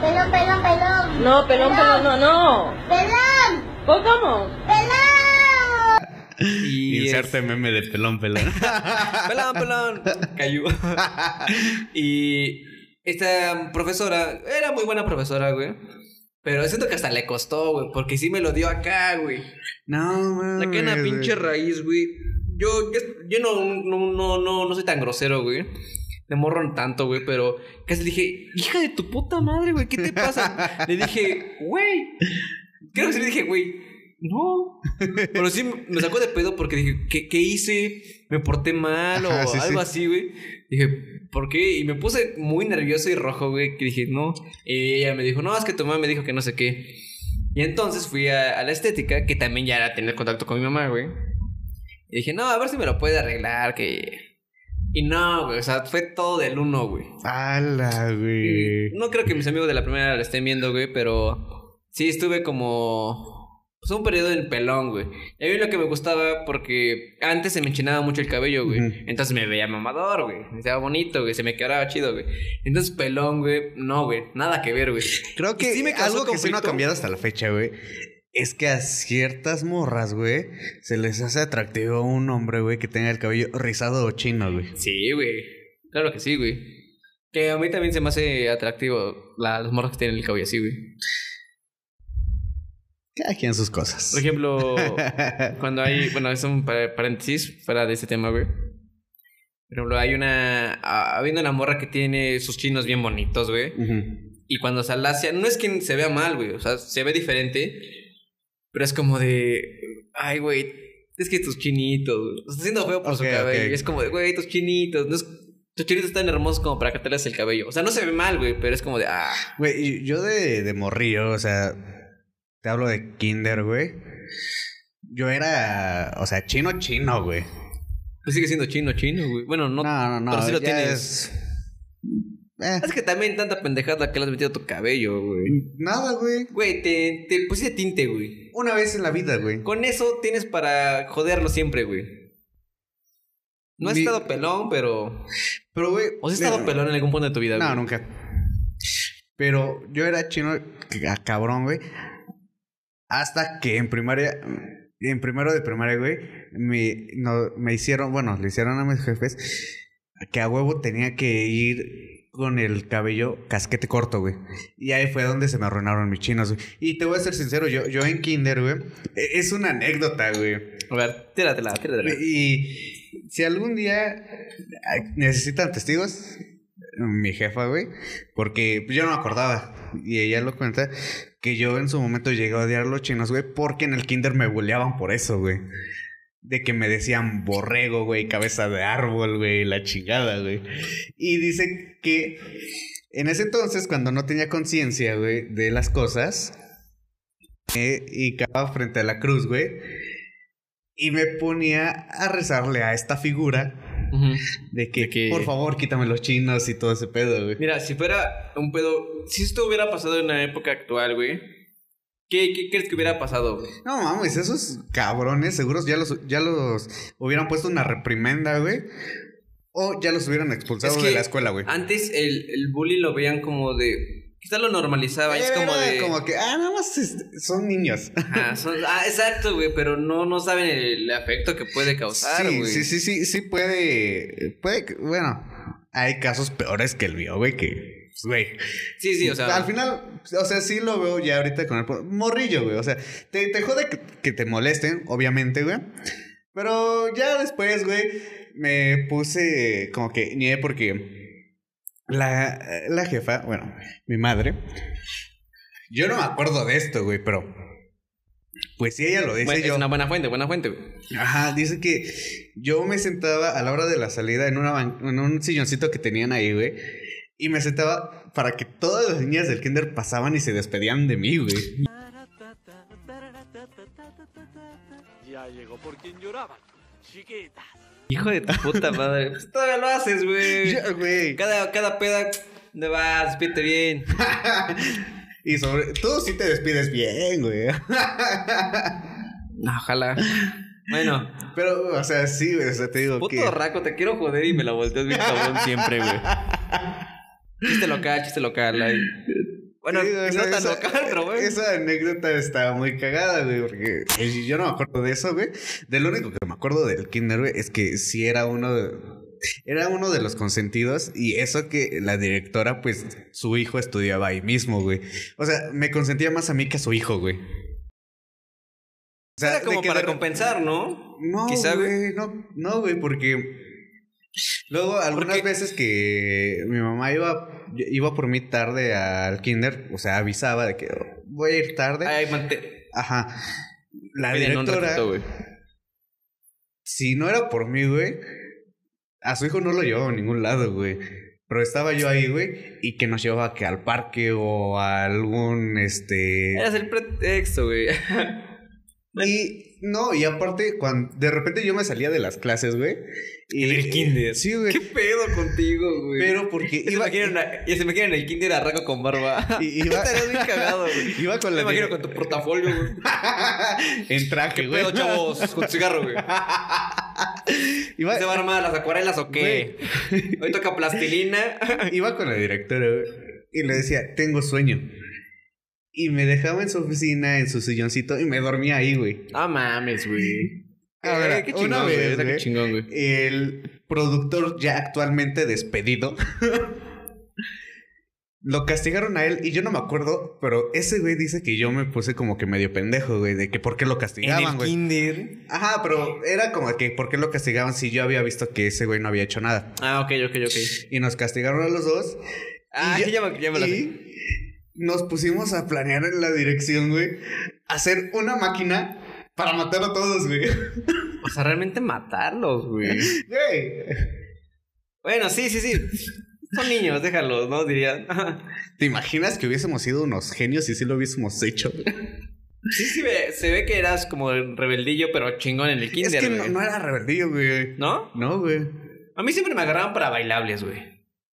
Pelón, pelón, pelón. No, pelón, pelón, no, no. Pelón. ¿Cómo? Pelón. *laughs* Y Inserte meme de pelón, pelón. *laughs* pelón, pelón. Cayó. *laughs* y esta profesora, era muy buena profesora, güey. Pero siento que hasta le costó, güey, porque sí me lo dio acá, güey. No, güey. Saqué una pinche raíz, güey. Yo, yo, no, no, no, no, no soy tan grosero, güey. Le morron tanto, güey, pero casi le dije, hija de tu puta madre, güey, ¿qué te pasa? le dije, güey. Creo que sí le dije, güey, no. *laughs* Pero sí me sacó de pedo porque dije, ¿qué, qué hice? ¿Me porté mal o algo así, güey? Dije, ¿por qué? Y me puse muy nervioso y rojo, güey. Que dije, no. Y ella me dijo, no, es que tu mamá me dijo que no sé qué. Y entonces fui a, la estética, que también ya era tener contacto con mi mamá, güey. Y dije, no, a ver si me lo puede arreglar, que... Y no, güey, o sea, fue todo del uno, güey. ¡Hala, güey! No creo que mis amigos de la primera lo estén viendo, güey, pero sí estuve como un periodo en pelón, güey. Y a mí lo que me gustaba porque antes se me enchinaba mucho el cabello, güey. Entonces me veía mamador, güey. Me veía bonito, güey. Se me quedaba chido, güey. Entonces pelón, güey. No, güey. Nada que ver, güey. Creo *laughs* que algo que sí no ha cambiado hasta la fecha, güey. Es que a ciertas morras, güey, se les hace atractivo a un hombre, güey, que tenga el cabello rizado o chino, güey. Sí, güey. Claro que sí, güey. Que a mí también se me hace atractivo las morras que tienen el cabello así, güey. Cada quien sus cosas. Por ejemplo, *laughs* cuando hay. Bueno, es un paréntesis fuera de ese tema, güey. Por ejemplo, hay una. Habiendo una morra que tiene sus chinos bien bonitos, güey. Y cuando se alacia, no es que se vea mal, güey. O sea, se ve diferente. Pero es como de. Ay, güey. Es que tus chinitos. Está haciendo feo por su cabello. Es como de, güey, tus chinitos. No es, tus chinitos están hermosos como para que te el cabello. O sea, no se ve mal, güey. Pero es como de. Ah. Güey, yo de, de morrillo, o sea te hablo de kinder, güey. Yo era, o sea, chino chino, güey. Pues sigue siendo chino chino, güey. Bueno, no. No, no, no. Pero sí lo tienes. Eh. Es que también tanta pendejada que le has metido a tu cabello, güey. Nada, güey. Güey, te, te pusiste tinte, güey. Una vez en la vida, güey. Con eso tienes para joderlo siempre, güey. No has estado pelón, pero. Pero, güey. ¿O has estado pelón en algún punto de tu vida, güey? No, nunca. Pero yo era chino, cabrón, güey. Hasta que en primaria, en primero de primaria, güey, me, no, me hicieron, bueno, le hicieron a mis jefes que a huevo tenía que ir con el cabello casquete corto, güey. Y ahí fue donde se me arruinaron mis chinos, güey. Y te voy a ser sincero, yo, yo en kinder, güey, e, es una anécdota, güey. A ver, tíratela, tíratela. Y si algún día necesitan testigos, mi jefa, güey, porque yo no me acordaba. Y ella lo cuenta que yo en su momento llegué a odiar a los chinos, güey, porque en el kinder me bulleaban por eso, güey. De que me decían borrego, güey, cabeza de árbol, güey, la chingada, güey. Y dice que en ese entonces, cuando no tenía conciencia, güey, de las cosas, y cagaba frente a la cruz, güey, y me ponía a rezarle a esta figura de, que, De que- por favor, quítame los chinos y todo ese pedo, güey. Mira, si fuera un pedo. Si esto hubiera pasado en la época actual, güey. ¿Qué, qué crees que hubiera pasado, güey? No mames, esos cabrones seguros ya los, ya los hubieran puesto una reprimenda, güey. O ya los hubieran expulsado Es que de la escuela, güey. Antes el, el bully lo veían como de. Quizá lo normalizaba. Es Era como de. como que, ah, nada más es- son niños. Ajá, *laughs* son- ah, exacto, güey. Pero no, no saben el efecto que puede causar, sí, güey. sí, sí, sí, sí puede, puede, bueno, hay casos peores que el mío, güey, que, pues, güey. Sí, sí, o sea. Al final, o sea, sí lo veo ya ahorita con el morrillo, güey. O sea, te, te jode que, que te molesten, obviamente, güey. Pero ya después, güey, me puse como que nié porque la, la jefa, bueno, mi madre, yo no me acuerdo de esto, güey, pero pues si ella lo dice, bueno, yo. Es una buena fuente, buena fuente, güey. Ajá, dice que yo me sentaba a la hora de la salida en, una ban- en un silloncito que tenían ahí, güey. Y me sentaba para que todas las niñas del kinder pasaban y se despedían de mí, güey. Ya llegó por quien lloraban. Chiquitas. Hijo de tu puta madre. *laughs* Pues todavía lo haces, güey. Ya, güey. Cada, cada peda. ¿Dónde vas? Despídete bien. *laughs* Y sobre... Tú sí te despides bien, güey. No, ojalá. Bueno, Pero, o sea, sí, güey. O sea, te digo puto que... raco, te quiero joder y me la volteas bien cabrón siempre, güey. *laughs* Chiste local, chiste local. ahí. Bueno, Sí, esa- local, pero bueno. Esa anécdota está muy cagada, güey, porque eh, yo no me acuerdo de eso, güey. De lo único que me acuerdo del kinder, güey, es que sí era uno de... Era uno de los consentidos y eso que la directora, pues, su hijo estudiaba ahí mismo, güey. O sea, me consentía más a mí que a su hijo, güey. O sea, Era como para de- compensar, ¿no? No, Quizá, güey. güey, no, no, güey, porque luego algunas Porque- veces que mi mamá iba, iba por mí tarde al kinder, o sea, avisaba de que "Oh, voy a ir tarde. Ay, mante- Ajá. La directora, ratito, güey. si no era por mí, güey, a su hijo no lo llevaba a ningún lado, güey. Pero estaba yo ahí, güey, y que nos llevaba que al parque o a algún, este... Eras el pretexto, güey. *laughs* Y no, y aparte, cuando de repente yo me salía de las clases, güey. Y, En el kinder. Sí, güey. ¿Qué pedo contigo, güey? Pero porque Ya se iba, imaginan, a- ya se imaginan el kinder a Raco con barba. Y- *laughs* iba- Estarías bien cagado, güey. *laughs* iba con Me la imagino con tu portafolio, güey. *laughs* en traje, ¿Qué güey. pedo, chavos? Con cigarro, güey. Iba, ¿Se van a armar las acuarelas o qué? Hoy toca plastilina. iba con la directora, güey. Y le decía, tengo sueño. Y me dejaba en su oficina, en su silloncito, y me dormía ahí, güey. No mames, güey. A ver, Eh, qué chingón, una vez, Qué güey. chingón, güey. El productor ya actualmente despedido. *laughs* Lo castigaron a él y yo no me acuerdo, pero ese güey dice que yo me puse como que medio pendejo, güey, de que por qué lo En castigaban, el güey. kinder. Ajá, pero era como que por qué lo castigaban si yo había visto que ese güey no había hecho nada. Ah, ok, ok, ok. Y nos castigaron a los dos. Ah, y sí, ya me- ya me la sé. y nos pusimos a planear en la dirección, güey, hacer una máquina para matar a todos, güey. *laughs* O sea, realmente matarlos, güey. Güey. Bueno, sí, sí, sí. Son niños, déjalos, ¿no? Diría. ¿Te imaginas que hubiésemos sido unos genios y sí lo hubiésemos hecho? Sí, sí, se ve que eras como rebeldillo, pero chingón en el kinder, es que no, no era rebeldillo, güey. ¿No? No, güey. A mí siempre me agarraban para bailables, güey.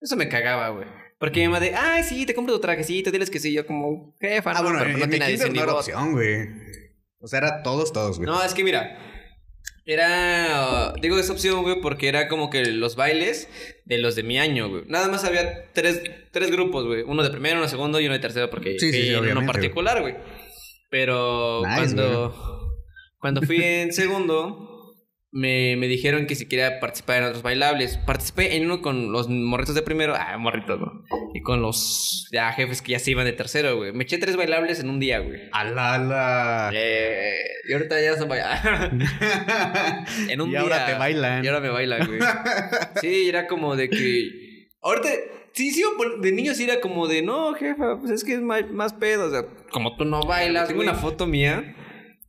Eso me cagaba, güey. Porque mi mamá de, ay, sí, te compro tu trajecito, diles que sí. Yo como, jefa, Ah, no, bueno, pero en, no en mi kinder no ni era voto". opción, güey. O sea, era todos, todos, güey. No, es que mira, era, uh, digo esa opción, güey, porque era como que los bailes de los de mi año, güey. Nada más había tres, tres grupos, güey. Uno de primero, uno de segundo y uno de tercero, porque Sí, sí, fui sí, en uno particular, güey. Pero Nice, cuando, cuando fui en segundo, me, me dijeron que si quería participar en otros bailables. Participé en uno con los morritos de primero, ah, morritos, ¿no? Y con los ya jefes que ya se iban de tercero, güey. Me eché tres bailables en un día, güey. Ala, ala. Eh, y ahorita ya son bailables. *laughs* En un y día. ahora te bailan. Y ahora me bailan, güey. Sí, era como de que. Ahorita Sí, sí, de niño sí era como de, no, jefa, pues es que es más, más pedo. O sea, como tú no bailas. Tengo una foto mía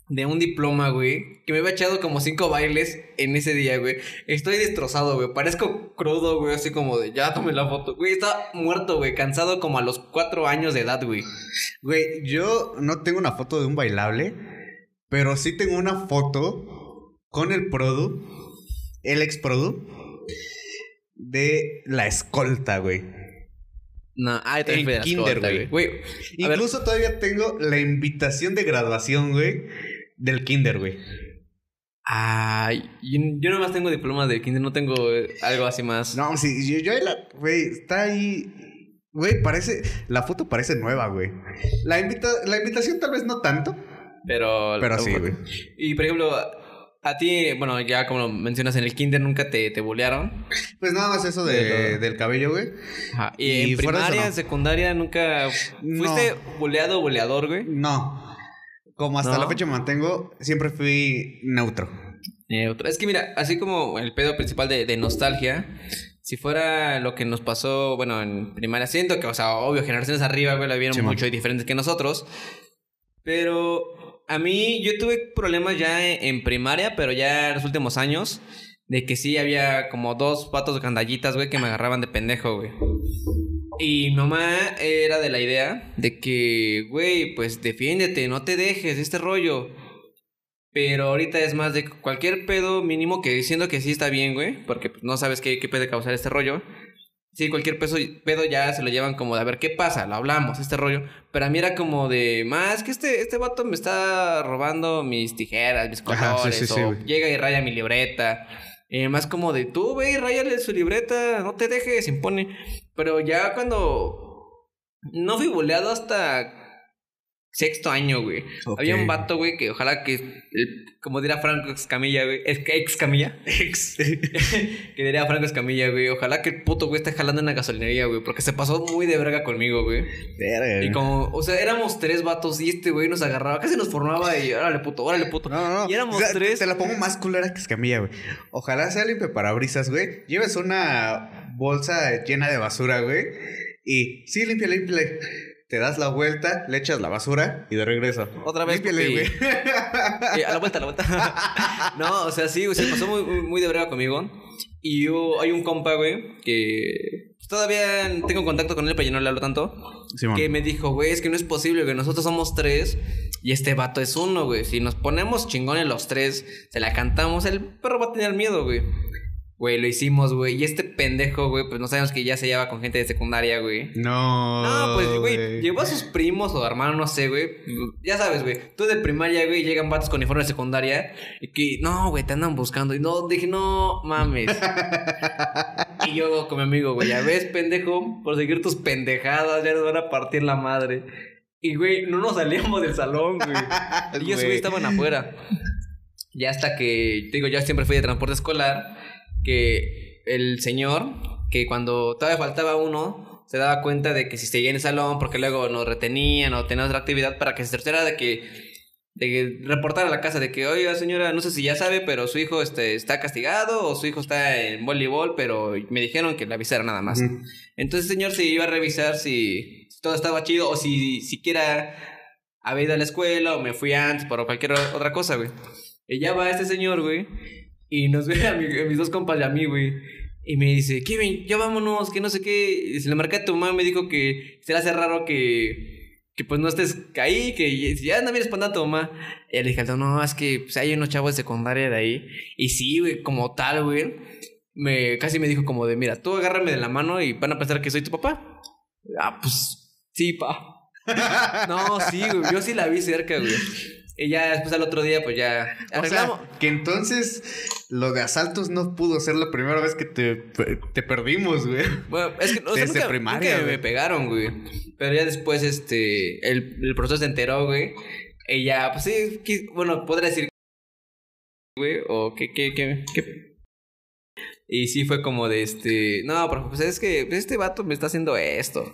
de un diploma, güey, que me había echado como cinco bailes en ese día, güey. Estoy destrozado, güey. Parezco crudo, güey, así como de, ya tome la foto. Güey, estaba muerto, güey, cansado como a los cuatro años de edad, güey. Güey, yo no tengo una foto de un bailable, pero sí tengo una foto con el Produ, el ex Produ, de la escolta, güey. No, ah, En kinder, güey. Incluso todavía tengo la invitación de graduación, güey, del kinder, güey. Ay, yo nomás tengo diplomas de kinder, no tengo eh, algo así más. No, sí, yo, yo la, güey, está ahí. Güey, parece, la foto parece nueva, güey. La, invita, la invitación tal vez no tanto. Pero... Pero sí, güey. Y por ejemplo, a ti, bueno, ya como mencionas en el kinder, ¿nunca te, te bulearon? Pues nada más eso de, del cabello, güey. Ajá. ¿Y, en primaria, secundaria, nunca fuiste buleado o buleador, güey? No. Como hasta la fecha me mantengo, siempre fui neutro. Neutro. Es que mira, así como el pedo principal de, de nostalgia, si fuera lo que nos pasó, bueno, en primaria, siento que, o sea, obvio, generaciones arriba, güey, la vieron mucho y diferentes que nosotros. Pero a mí yo tuve problemas ya en, primaria, pero ya en los últimos años, de que sí había como dos patos gandallitas, güey, que me agarraban de pendejo, güey. Y mamá era de la idea de que, güey, pues defiéndete, no te dejes este rollo. Pero ahorita es más de cualquier pedo mínimo que diciendo que sí está bien, güey, porque pues, no sabes qué, qué puede causar este rollo. Sí, cualquier peso, pedo ya se lo llevan como de a ver qué pasa, lo hablamos, este rollo. Pero a mí era como de, más que este, este vato me está robando mis tijeras, mis colores, o llega y raya mi libreta. Eh, más como de tú, ve y su libreta, no te dejes, impone. Pero ya cuando no fui boleado hasta sexto año, güey. Había un vato, güey, que ojalá que, como diría Franco Escamilla, güey, es que ex Camilla, ex, *laughs* que diría Franco Escamilla, güey, ojalá que el puto güey esté jalando en la gasolinería, güey, porque se pasó muy de verga conmigo, güey. Verga. Y como, o sea, éramos tres vatos y este güey nos agarraba, casi nos formaba y órale puto, órale puto. No, no, no. Y éramos tres. Te la pongo más culera que Escamilla, güey. Ojalá sea limpio parabrisas, güey. Lleves una bolsa llena de basura, güey. Y sí, limpia, limpia te das la vuelta, le echas la basura y de regreso. Otra vez. Límpiale, güey. *laughs* a la vuelta, a la vuelta. *laughs* no, o sea, sí, se pasó muy, muy de breva conmigo. Y yo, hay un compa, güey, que pues, todavía tengo contacto con él, pero yo no le hablo tanto. que me dijo, güey, es que no es posible, que nosotros somos tres y este vato es uno, güey. Si nos ponemos chingones los tres, se la cantamos, el perro va a tener miedo, güey. Güey, lo hicimos, güey. Y este pendejo, güey, pues no sabemos que ya se lleva con gente de secundaria, güey. No. No, pues, güey, llevó a sus primos o hermanos, no sé, güey. Ya sabes, güey. Tú de primaria, güey, llegan vatos con uniforme de secundaria y que, no, güey, te andan buscando. Y no, dije, no mames. y yo con mi amigo, güey, ya ves, pendejo, por seguir tus pendejadas, ya nos van a partir la madre. Y, güey, no nos salíamos del salón, güey. *laughs* y ellos, güey, estaban afuera. Ya hasta que, digo, yo siempre fui de transporte escolar que el señor, que cuando todavía faltaba uno, se daba cuenta de que si seguía en el salón, porque luego nos retenían o tenían otra actividad para que se cerciorara de que de que reportara a la casa de que, oiga señora, no sé si ya sabe, pero su hijo este, está castigado o su hijo está en voleibol, pero me dijeron que le avisara nada más. Entonces el señor se iba a revisar si, todo estaba chido o si siquiera había ido a la escuela o me fui antes por cualquier otra cosa, güey. Y ya va este señor, güey, y nos ve a, mis dos compas y a mí, güey. Y me dice, Kevin, ya vámonos, que no sé qué. Y se le marqué a tu mamá, me dijo que se le hace raro que, que pues no estés ahí, que ya anda bien espantando a tu mamá. Y le dije, no, es que pues, hay unos chavos de secundaria de ahí. Y sí, güey, como tal, güey. Me, casi me dijo como de, mira, tú agárrame de la mano y van a pensar que soy tu papá. Ah, pues, sí, pa. *laughs* no, sí, güey, yo sí la vi cerca, güey. Y ya después al otro día, pues ya arreglamos. que entonces lo de asaltos no pudo ser la primera vez que te, te perdimos, güey. Bueno, es que o sea, Desde primaria, me pegaron, güey. Pero ya después, este, el, el profesor se enteró, güey. Y ya, pues sí, bueno, podría decir, güey, o que, que, que, que. Y sí fue como de este, no, pero pues es que este vato me está haciendo esto.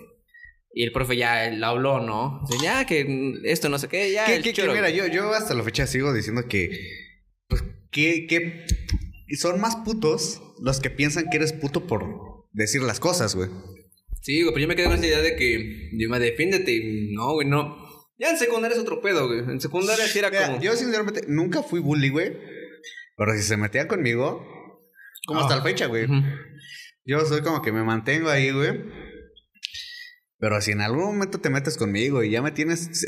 Y el profe ya le habló, ¿no? Dice, ya que esto no sé qué, ya. ¿Qué, qué, mira, yo, yo hasta la fecha sigo diciendo que. Pues, que, que. Son más putos los que piensan que eres puto por decir las cosas, güey. Sí, güey, pero yo me quedé con esa idea de que, Dime, defiéndete. No, güey, no. Ya en secundaria es otro pedo, güey. En secundaria sí era como. Yo, sinceramente, nunca fui bully, güey. Pero si se metían conmigo, como hasta la fecha, güey. Yo soy como que me mantengo ahí, güey. Pero si en algún momento te metes conmigo y ya me tienes.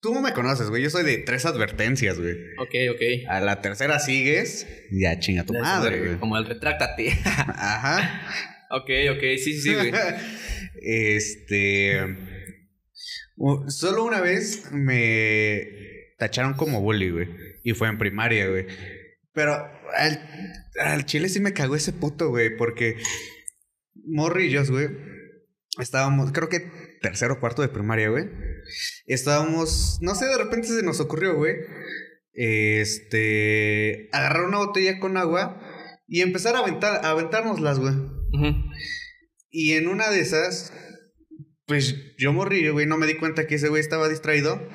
Tú no me conoces, güey. Yo soy de tres advertencias, güey. Ok, ok. A la tercera sigues, ya chinga tu madre, güey. Como el retráctate. *laughs* Ajá. ok, ok. Sí, sí, sí, güey. *laughs* este. Solo una vez me tacharon como bully, güey. Y fue en primaria, güey. Pero al, chile sí me cagó ese puto, güey. Porque morrillos, güey. Estábamos, creo que tercero o cuarto de primaria, güey. Estábamos, no sé, de repente se nos ocurrió, güey. Este. Agarrar una botella con agua y empezar a, aventar, a aventárnoslas, güey. Y en una de esas pues yo morí, güey, no me di cuenta que ese güey estaba distraído.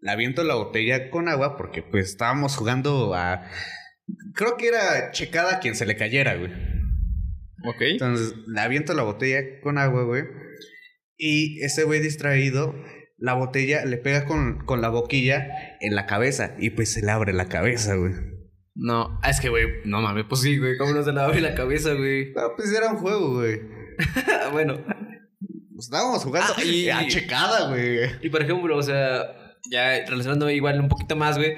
Le aviento la botella con agua porque pues estábamos jugando a... Creo que era checada a quien se le cayera, güey. Ok. Entonces le aviento la botella con agua, güey. Y ese güey distraído, la botella le pega con, con la boquilla en la cabeza y pues se le abre la cabeza, güey. No, es que, güey, no mames, pues sí, güey, ¿cómo no se le abre la cabeza, güey? No, pues era un juego, güey. *laughs* bueno, pues, estábamos jugando ah, y, a checada, güey. Y por ejemplo, o sea, ya relacionando igual un poquito más, güey.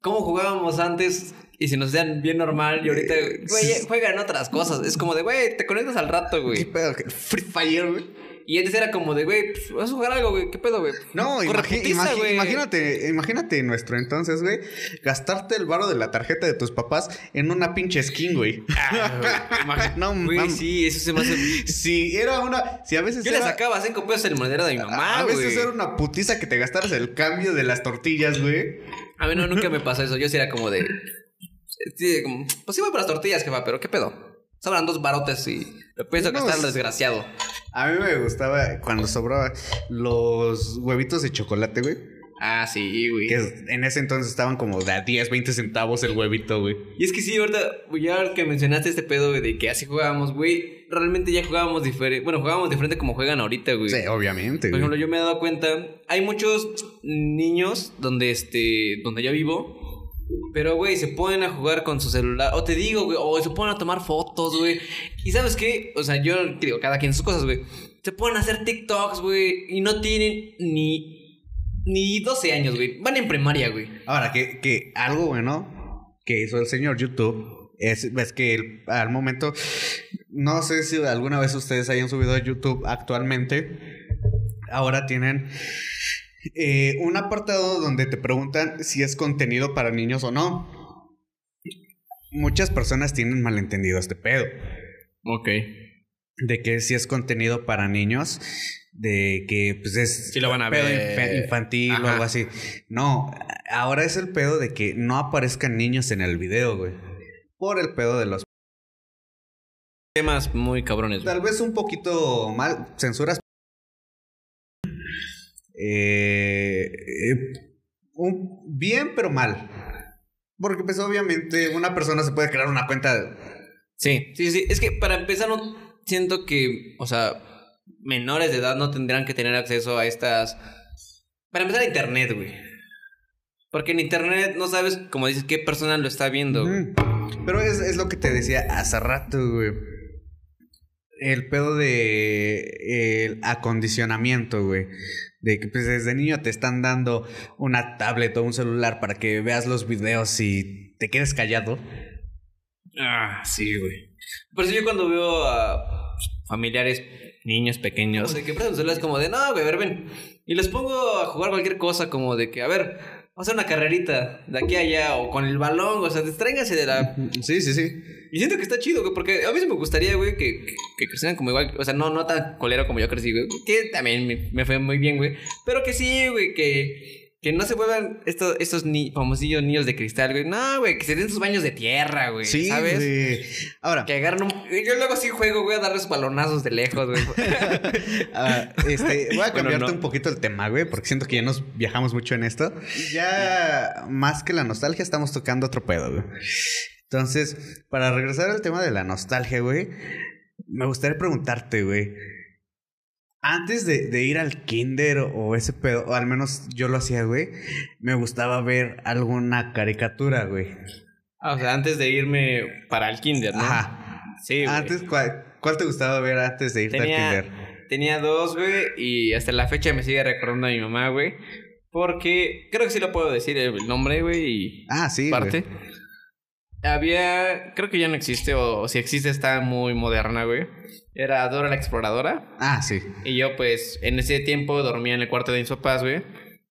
¿Cómo jugábamos antes? Y si nos hacían bien normal y ahorita, eh, güey, juegan otras cosas. Es como de, güey, te conectas al rato, güey. ¿Qué pedo? Free Fire, güey. Y antes era como de, güey, pues, vas a jugar algo, güey. ¿Qué pedo, güey? No, imagínate, imagínate nuestro entonces, güey. Gastarte el varo de la tarjeta de tus papás en una pinche skin, güey. Ah, *laughs* no, güey, sí, eso se me hace. *laughs* Sí, era una. Si a veces. Yo le sacaba cinco pesos el monedero de mi mamá, A veces era una putiza que te gastaras el cambio de las tortillas, güey. A mí no, nunca me pasó eso. Yo sí era como de. Sí, como, pues sí voy por las tortillas, jefa, pero ¿qué pedo? Sobran dos barotes y lo pienso que está el desgraciado. A mí me gustaba cuando sobraba los huevitos de chocolate, güey. Ah, sí, güey. Que en ese entonces estaban como de 10, 20 centavos el huevito, güey. Y es que sí, ahorita, ya que mencionaste este pedo de que así jugábamos, güey, realmente ya jugábamos diferente. Bueno, jugábamos diferente como juegan ahorita, güey. Sí, obviamente. Por ejemplo, yo me he dado cuenta, hay muchos niños donde este, donde yo vivo, pero, güey, se ponen a jugar con su celular. O te digo, güey, o se ponen a tomar fotos, güey. Y sabes qué? O sea, yo digo, cada quien sus cosas, güey. Se ponen a hacer TikToks, güey. Y no tienen ni, ni 12 años, güey. Van en primaria, güey. Ahora, que, que algo bueno que hizo el señor YouTube es, es que al momento, no sé si alguna vez ustedes hayan subido a YouTube actualmente. Ahora tienen eh, un apartado donde te preguntan si es contenido para niños o no. Muchas personas tienen malentendido este pedo. Ok. De que si es contenido para niños, de que pues es sí lo van a pedo ver. infantil o algo así. No, ahora es el pedo de que no aparezcan niños en el video, güey. Por el pedo de los temas muy cabrones. Tal vez un poquito mal, censuras eh, eh, un, bien, pero mal. Porque pues obviamente una persona se puede crear una cuenta. Sí, sí, sí. Es que para empezar no siento que, o sea, menores de edad no tendrán que tener acceso a estas... Para empezar a internet, güey. Porque en internet no sabes, como dices, qué persona lo está viendo. Pero es, es, lo que te decía hace rato, güey. El pedo de el acondicionamiento, güey. De que pues desde niño te están dando una tablet o un celular para que veas los videos y te quedes callado. Ah, sí, güey. Por eso yo cuando veo a familiares, niños pequeños, de que es como de, no, güey, a ver, ven. Y les pongo a jugar cualquier cosa como de que, a ver, vamos a hacer una carrerita de aquí a allá o con el balón, o sea, distráiganse de la... Sí, sí, sí. Y siento que está chido, güey, porque a mí sí me gustaría, güey, que, que, crecieran como igual, o sea, no, no tan colero como yo crecí, güey, que también me, me fue muy bien, güey, pero que sí, güey, que que no se vuelvan estos, estos ni famosillos niños de cristal, güey. No, güey, que se den sus baños de tierra, güey. Sí, ¿sabes? Güey. Ahora. Que agarren un... Yo luego sí juego, güey, a darles balonazos de lejos, güey. *laughs* Ah, este, voy a cambiarte un poquito el tema, güey, porque siento que ya nos viajamos mucho en esto. Ya, más que la nostalgia, estamos tocando otro pedo, güey. Entonces, para regresar al tema de la nostalgia, güey, me gustaría preguntarte, güey. Antes de, de ir al kinder o ese pedo, o al menos yo lo hacía, güey, me gustaba ver alguna caricatura, güey. Ah, o sea, antes de irme para el kinder, ¿no? Ajá. Sí, güey. Antes, ¿cuál, cuál te gustaba ver antes de irte al kinder? tenía dos, güey, y hasta la fecha me sigue recordando a mi mamá, güey. Porque creo que sí lo puedo decir el nombre, güey, y Ah, sí, parte. güey. Había, creo que ya no existe, o si existe está muy moderna, güey. Era Dora la Exploradora. Ah, sí. Y yo, pues, en ese tiempo dormía en el cuarto de mis papás, güey.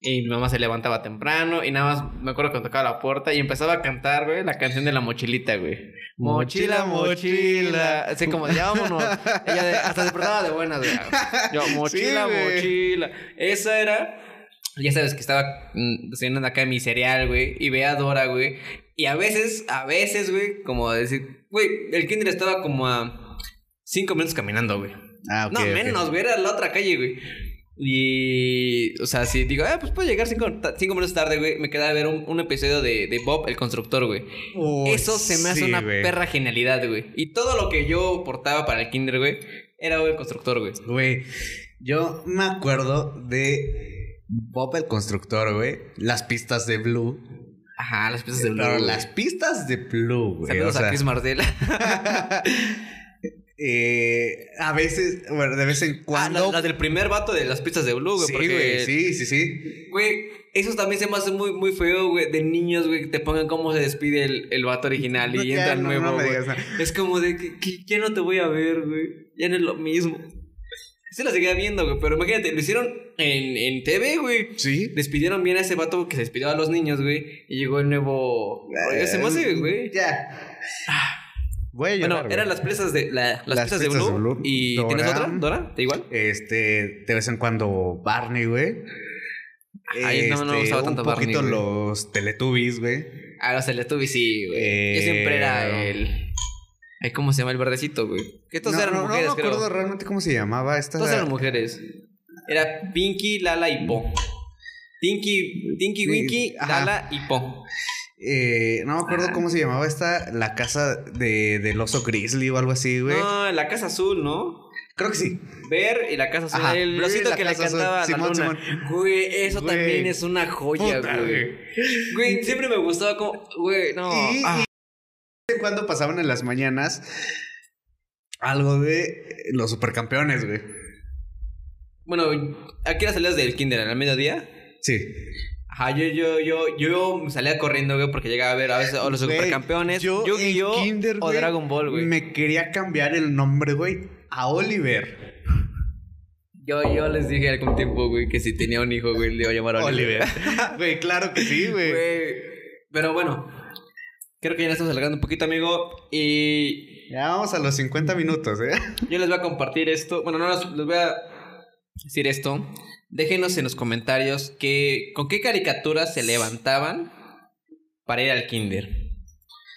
Y mi mamá se levantaba temprano y nada más me acuerdo cuando tocaba la puerta y empezaba a cantar, güey, la canción de la mochilita, güey. Mochila, mochila. Así como, ya vámonos. Ella de- hasta se portaba de buenas, güey. Yo, mochila, Sí, mochila. Esa era. Ya sabes que estaba mm, desayunando acá mi cereal, güey. Y veía a Dora, güey. Y a veces, a veces, güey, como decir, güey, el kinder estaba como a cinco minutos caminando, güey. Ah, ok. no, menos, güey, era la otra calle, güey. Y, o sea, si digo, ah, pues puedo llegar cinco, cinco minutos tarde, güey, me queda a ver un, un episodio de, de Bob el constructor, güey. Eso se me hace sí, una perra genialidad, güey. Y todo lo que yo portaba para el kinder, güey, era Bob el constructor, güey. Güey, yo me acuerdo de Bob el Constructor, güey. Las pistas de Blue. Ajá, las piezas de Blue. Pero las pistas de Blue, güey. Saludos o sea, a Chris Martel. *laughs* eh, a veces, bueno, de vez en Ah, cuando. la, la del primer vato de las pistas de Blue, güey. sí, porque- güey, sí, sí, sí. Güey, eso también se me hace muy, muy feo, güey. De niños, güey, que te pongan cómo se despide el, el vato original y entra el no, nuevo, no me güey. digas nada. Es como de que, que ya no te voy a ver, güey. Ya no es lo mismo. Sí la seguía viendo, güey. Pero imagínate, lo hicieron en, en TV, güey. Sí. Despidieron bien a ese vato que se despidió a los niños, güey. Y llegó el nuevo... Eh, se me hace, güey. Ya. Voy a llorar, Bueno, güey. eran las piezas de... la- las, Las de Blue. de Blue. ¿Y Dora. tienes otra? ¿Dora? ¿Te igual? Este, de vez en cuando Barney, güey. Ay, no, no me gustaba un tanto Barney, poquito güey. los Teletubbies, güey. Ah, los Teletubbies, sí, güey. Eh, Yo siempre era el... Ay, ¿Cómo se llama el verdecito, güey? Que todos no, eran no, mujeres, no me creo. acuerdo realmente cómo se llamaba esta. Todos eran mujeres. Era Pinky, Lala y Po. Tinky, Tinky, Winky, ajá. Lala y Po. Eh, no me acuerdo Ah. cómo se llamaba esta, la casa de, del oso grizzly o algo así, güey. No, la casa azul, ¿no? Creo que sí. Ver y la casa azul. Ajá, el Ver y osito la que le azul. cantaba a la Simón, luna. Güey, eso Güey. también es una joya, Puta, güey. güey. Güey, siempre me gustaba como. Güey, no. Y, ah. Cuando pasaban en las mañanas algo de los supercampeones, güey. Bueno, aquí las salidas del kinder al mediodía. Sí. Ajá, yo, yo, yo, yo salía corriendo, güey, porque llegaba a ver a veces o los supercampeones, yo en kinder, o Dragon Ball, güey. Me quería cambiar el nombre, güey, a Oliver. Yo, yo les dije algún tiempo, güey, que si tenía un hijo, güey, le iba a llamar Oliver. *laughs* Güey, claro que sí. Güey. Pero bueno, creo que ya nos estamos alargando un poquito, amigo. Y Ya vamos a los 50 minutos, ¿eh? *laughs* yo les voy a compartir esto. Bueno, no les, voy a decir esto. Déjenos en los comentarios que, con qué caricaturas se levantaban para ir al kinder.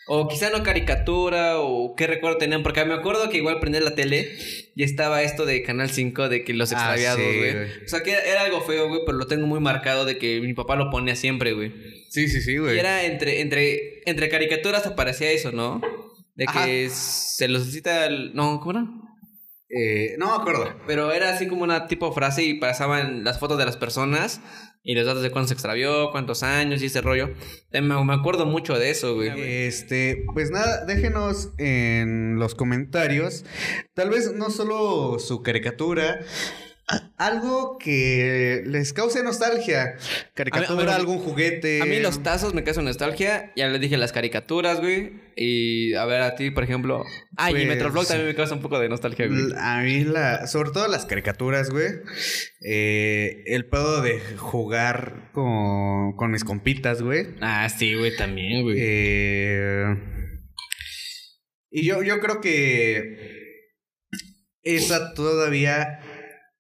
O quizá no caricatura, o qué recuerdo tenían, porque me acuerdo que igual prendí la tele y estaba esto de Canal 5 de que los Ah, extraviados, güey. o sea, que era algo feo, güey, pero lo tengo muy marcado de que mi papá lo ponía siempre, güey. Sí, sí, sí, güey. Y era entre, entre, entre caricaturas aparecía eso, ¿no? De que se los cita el... No, ¿cómo era? Eh, no me acuerdo. Pero era así como una tipo frase y pasaban las fotos de las personas y los datos de cuándo se extravió, cuántos años y ese rollo. Eh, Me, me acuerdo mucho de eso, güey. Este, pues nada, déjenos en los comentarios, tal vez no solo su caricatura, algo que les cause nostalgia. Caricatura, algún juguete. A mí los tazos me causan nostalgia. Ya les dije las caricaturas, güey. Y a ver, a ti, por ejemplo. Ah, y Pues, Metroflog también me causa un poco de nostalgia, güey. A mí, la, sobre todo las caricaturas, güey. Eh, el pedo de jugar con, con mis compitas, güey. Ah, sí, güey, también, güey. Eh, y yo, yo creo que esa todavía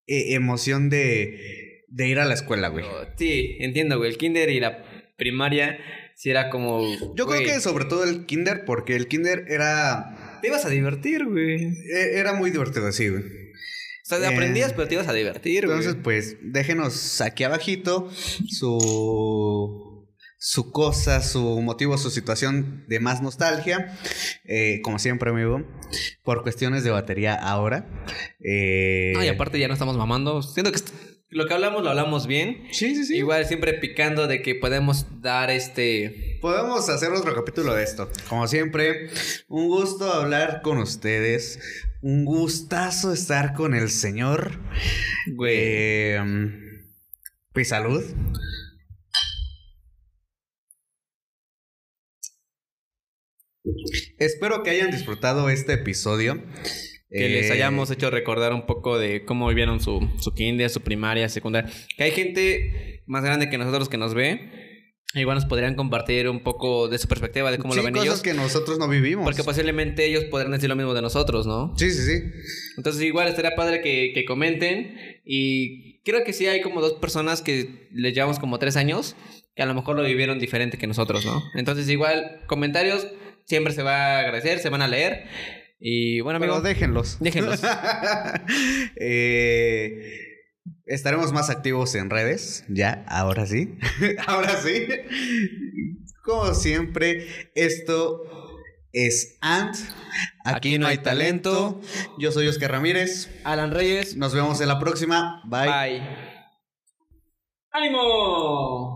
eh, emoción de, de ir a la escuela, güey. Sí, entiendo, güey. El kinder y la primaria sí era como. Yo güey, creo que sobre todo el kinder, porque el kinder era, Te ibas a divertir, güey. e- era muy divertido, sí, güey. O sea, Eh, aprendías, pero te ibas a divertir, güey. Entonces, pues, déjenos aquí abajito su, su cosa, su motivo, su situación de más nostalgia. Eh, como siempre, amigo, por cuestiones de batería ahora. Eh... y aparte ya no estamos mamando. Siento que lo que hablamos lo hablamos bien. Sí, sí, sí. Igual siempre picando de que podemos dar este... Podemos hacer otro capítulo de esto. Como siempre, un gusto hablar con ustedes. Un gustazo estar con el señor. Güey. Eh, pues salud. Espero que hayan disfrutado este episodio. Que les eh, hayamos hecho recordar un poco de cómo vivieron su, su kinder, su primaria, secundaria. Que hay gente más grande que nosotros que nos ve. Igual nos podrían compartir un poco de su perspectiva de cómo lo ven cosas ellos. que nosotros no vivimos. Porque posiblemente ellos podrían decir lo mismo de nosotros, ¿no? Sí, sí, sí. Entonces igual estaría padre que, que comenten. Y creo que sí hay como dos personas que les llevamos como tres años. Que a lo mejor lo vivieron diferente que nosotros, ¿no? Entonces igual comentarios siempre se va a agradecer, se van a leer. Y bueno, amigos. déjenlos. Déjenlos. *laughs* eh, estaremos más activos en redes. Ya, ahora sí. *laughs* ahora sí. Como siempre, esto es Ant. Aquí, no hay talento. Yo soy Oscar Ramírez. Alan Reyes. Nos vemos en la próxima. Bye. Bye. ¡Ánimo!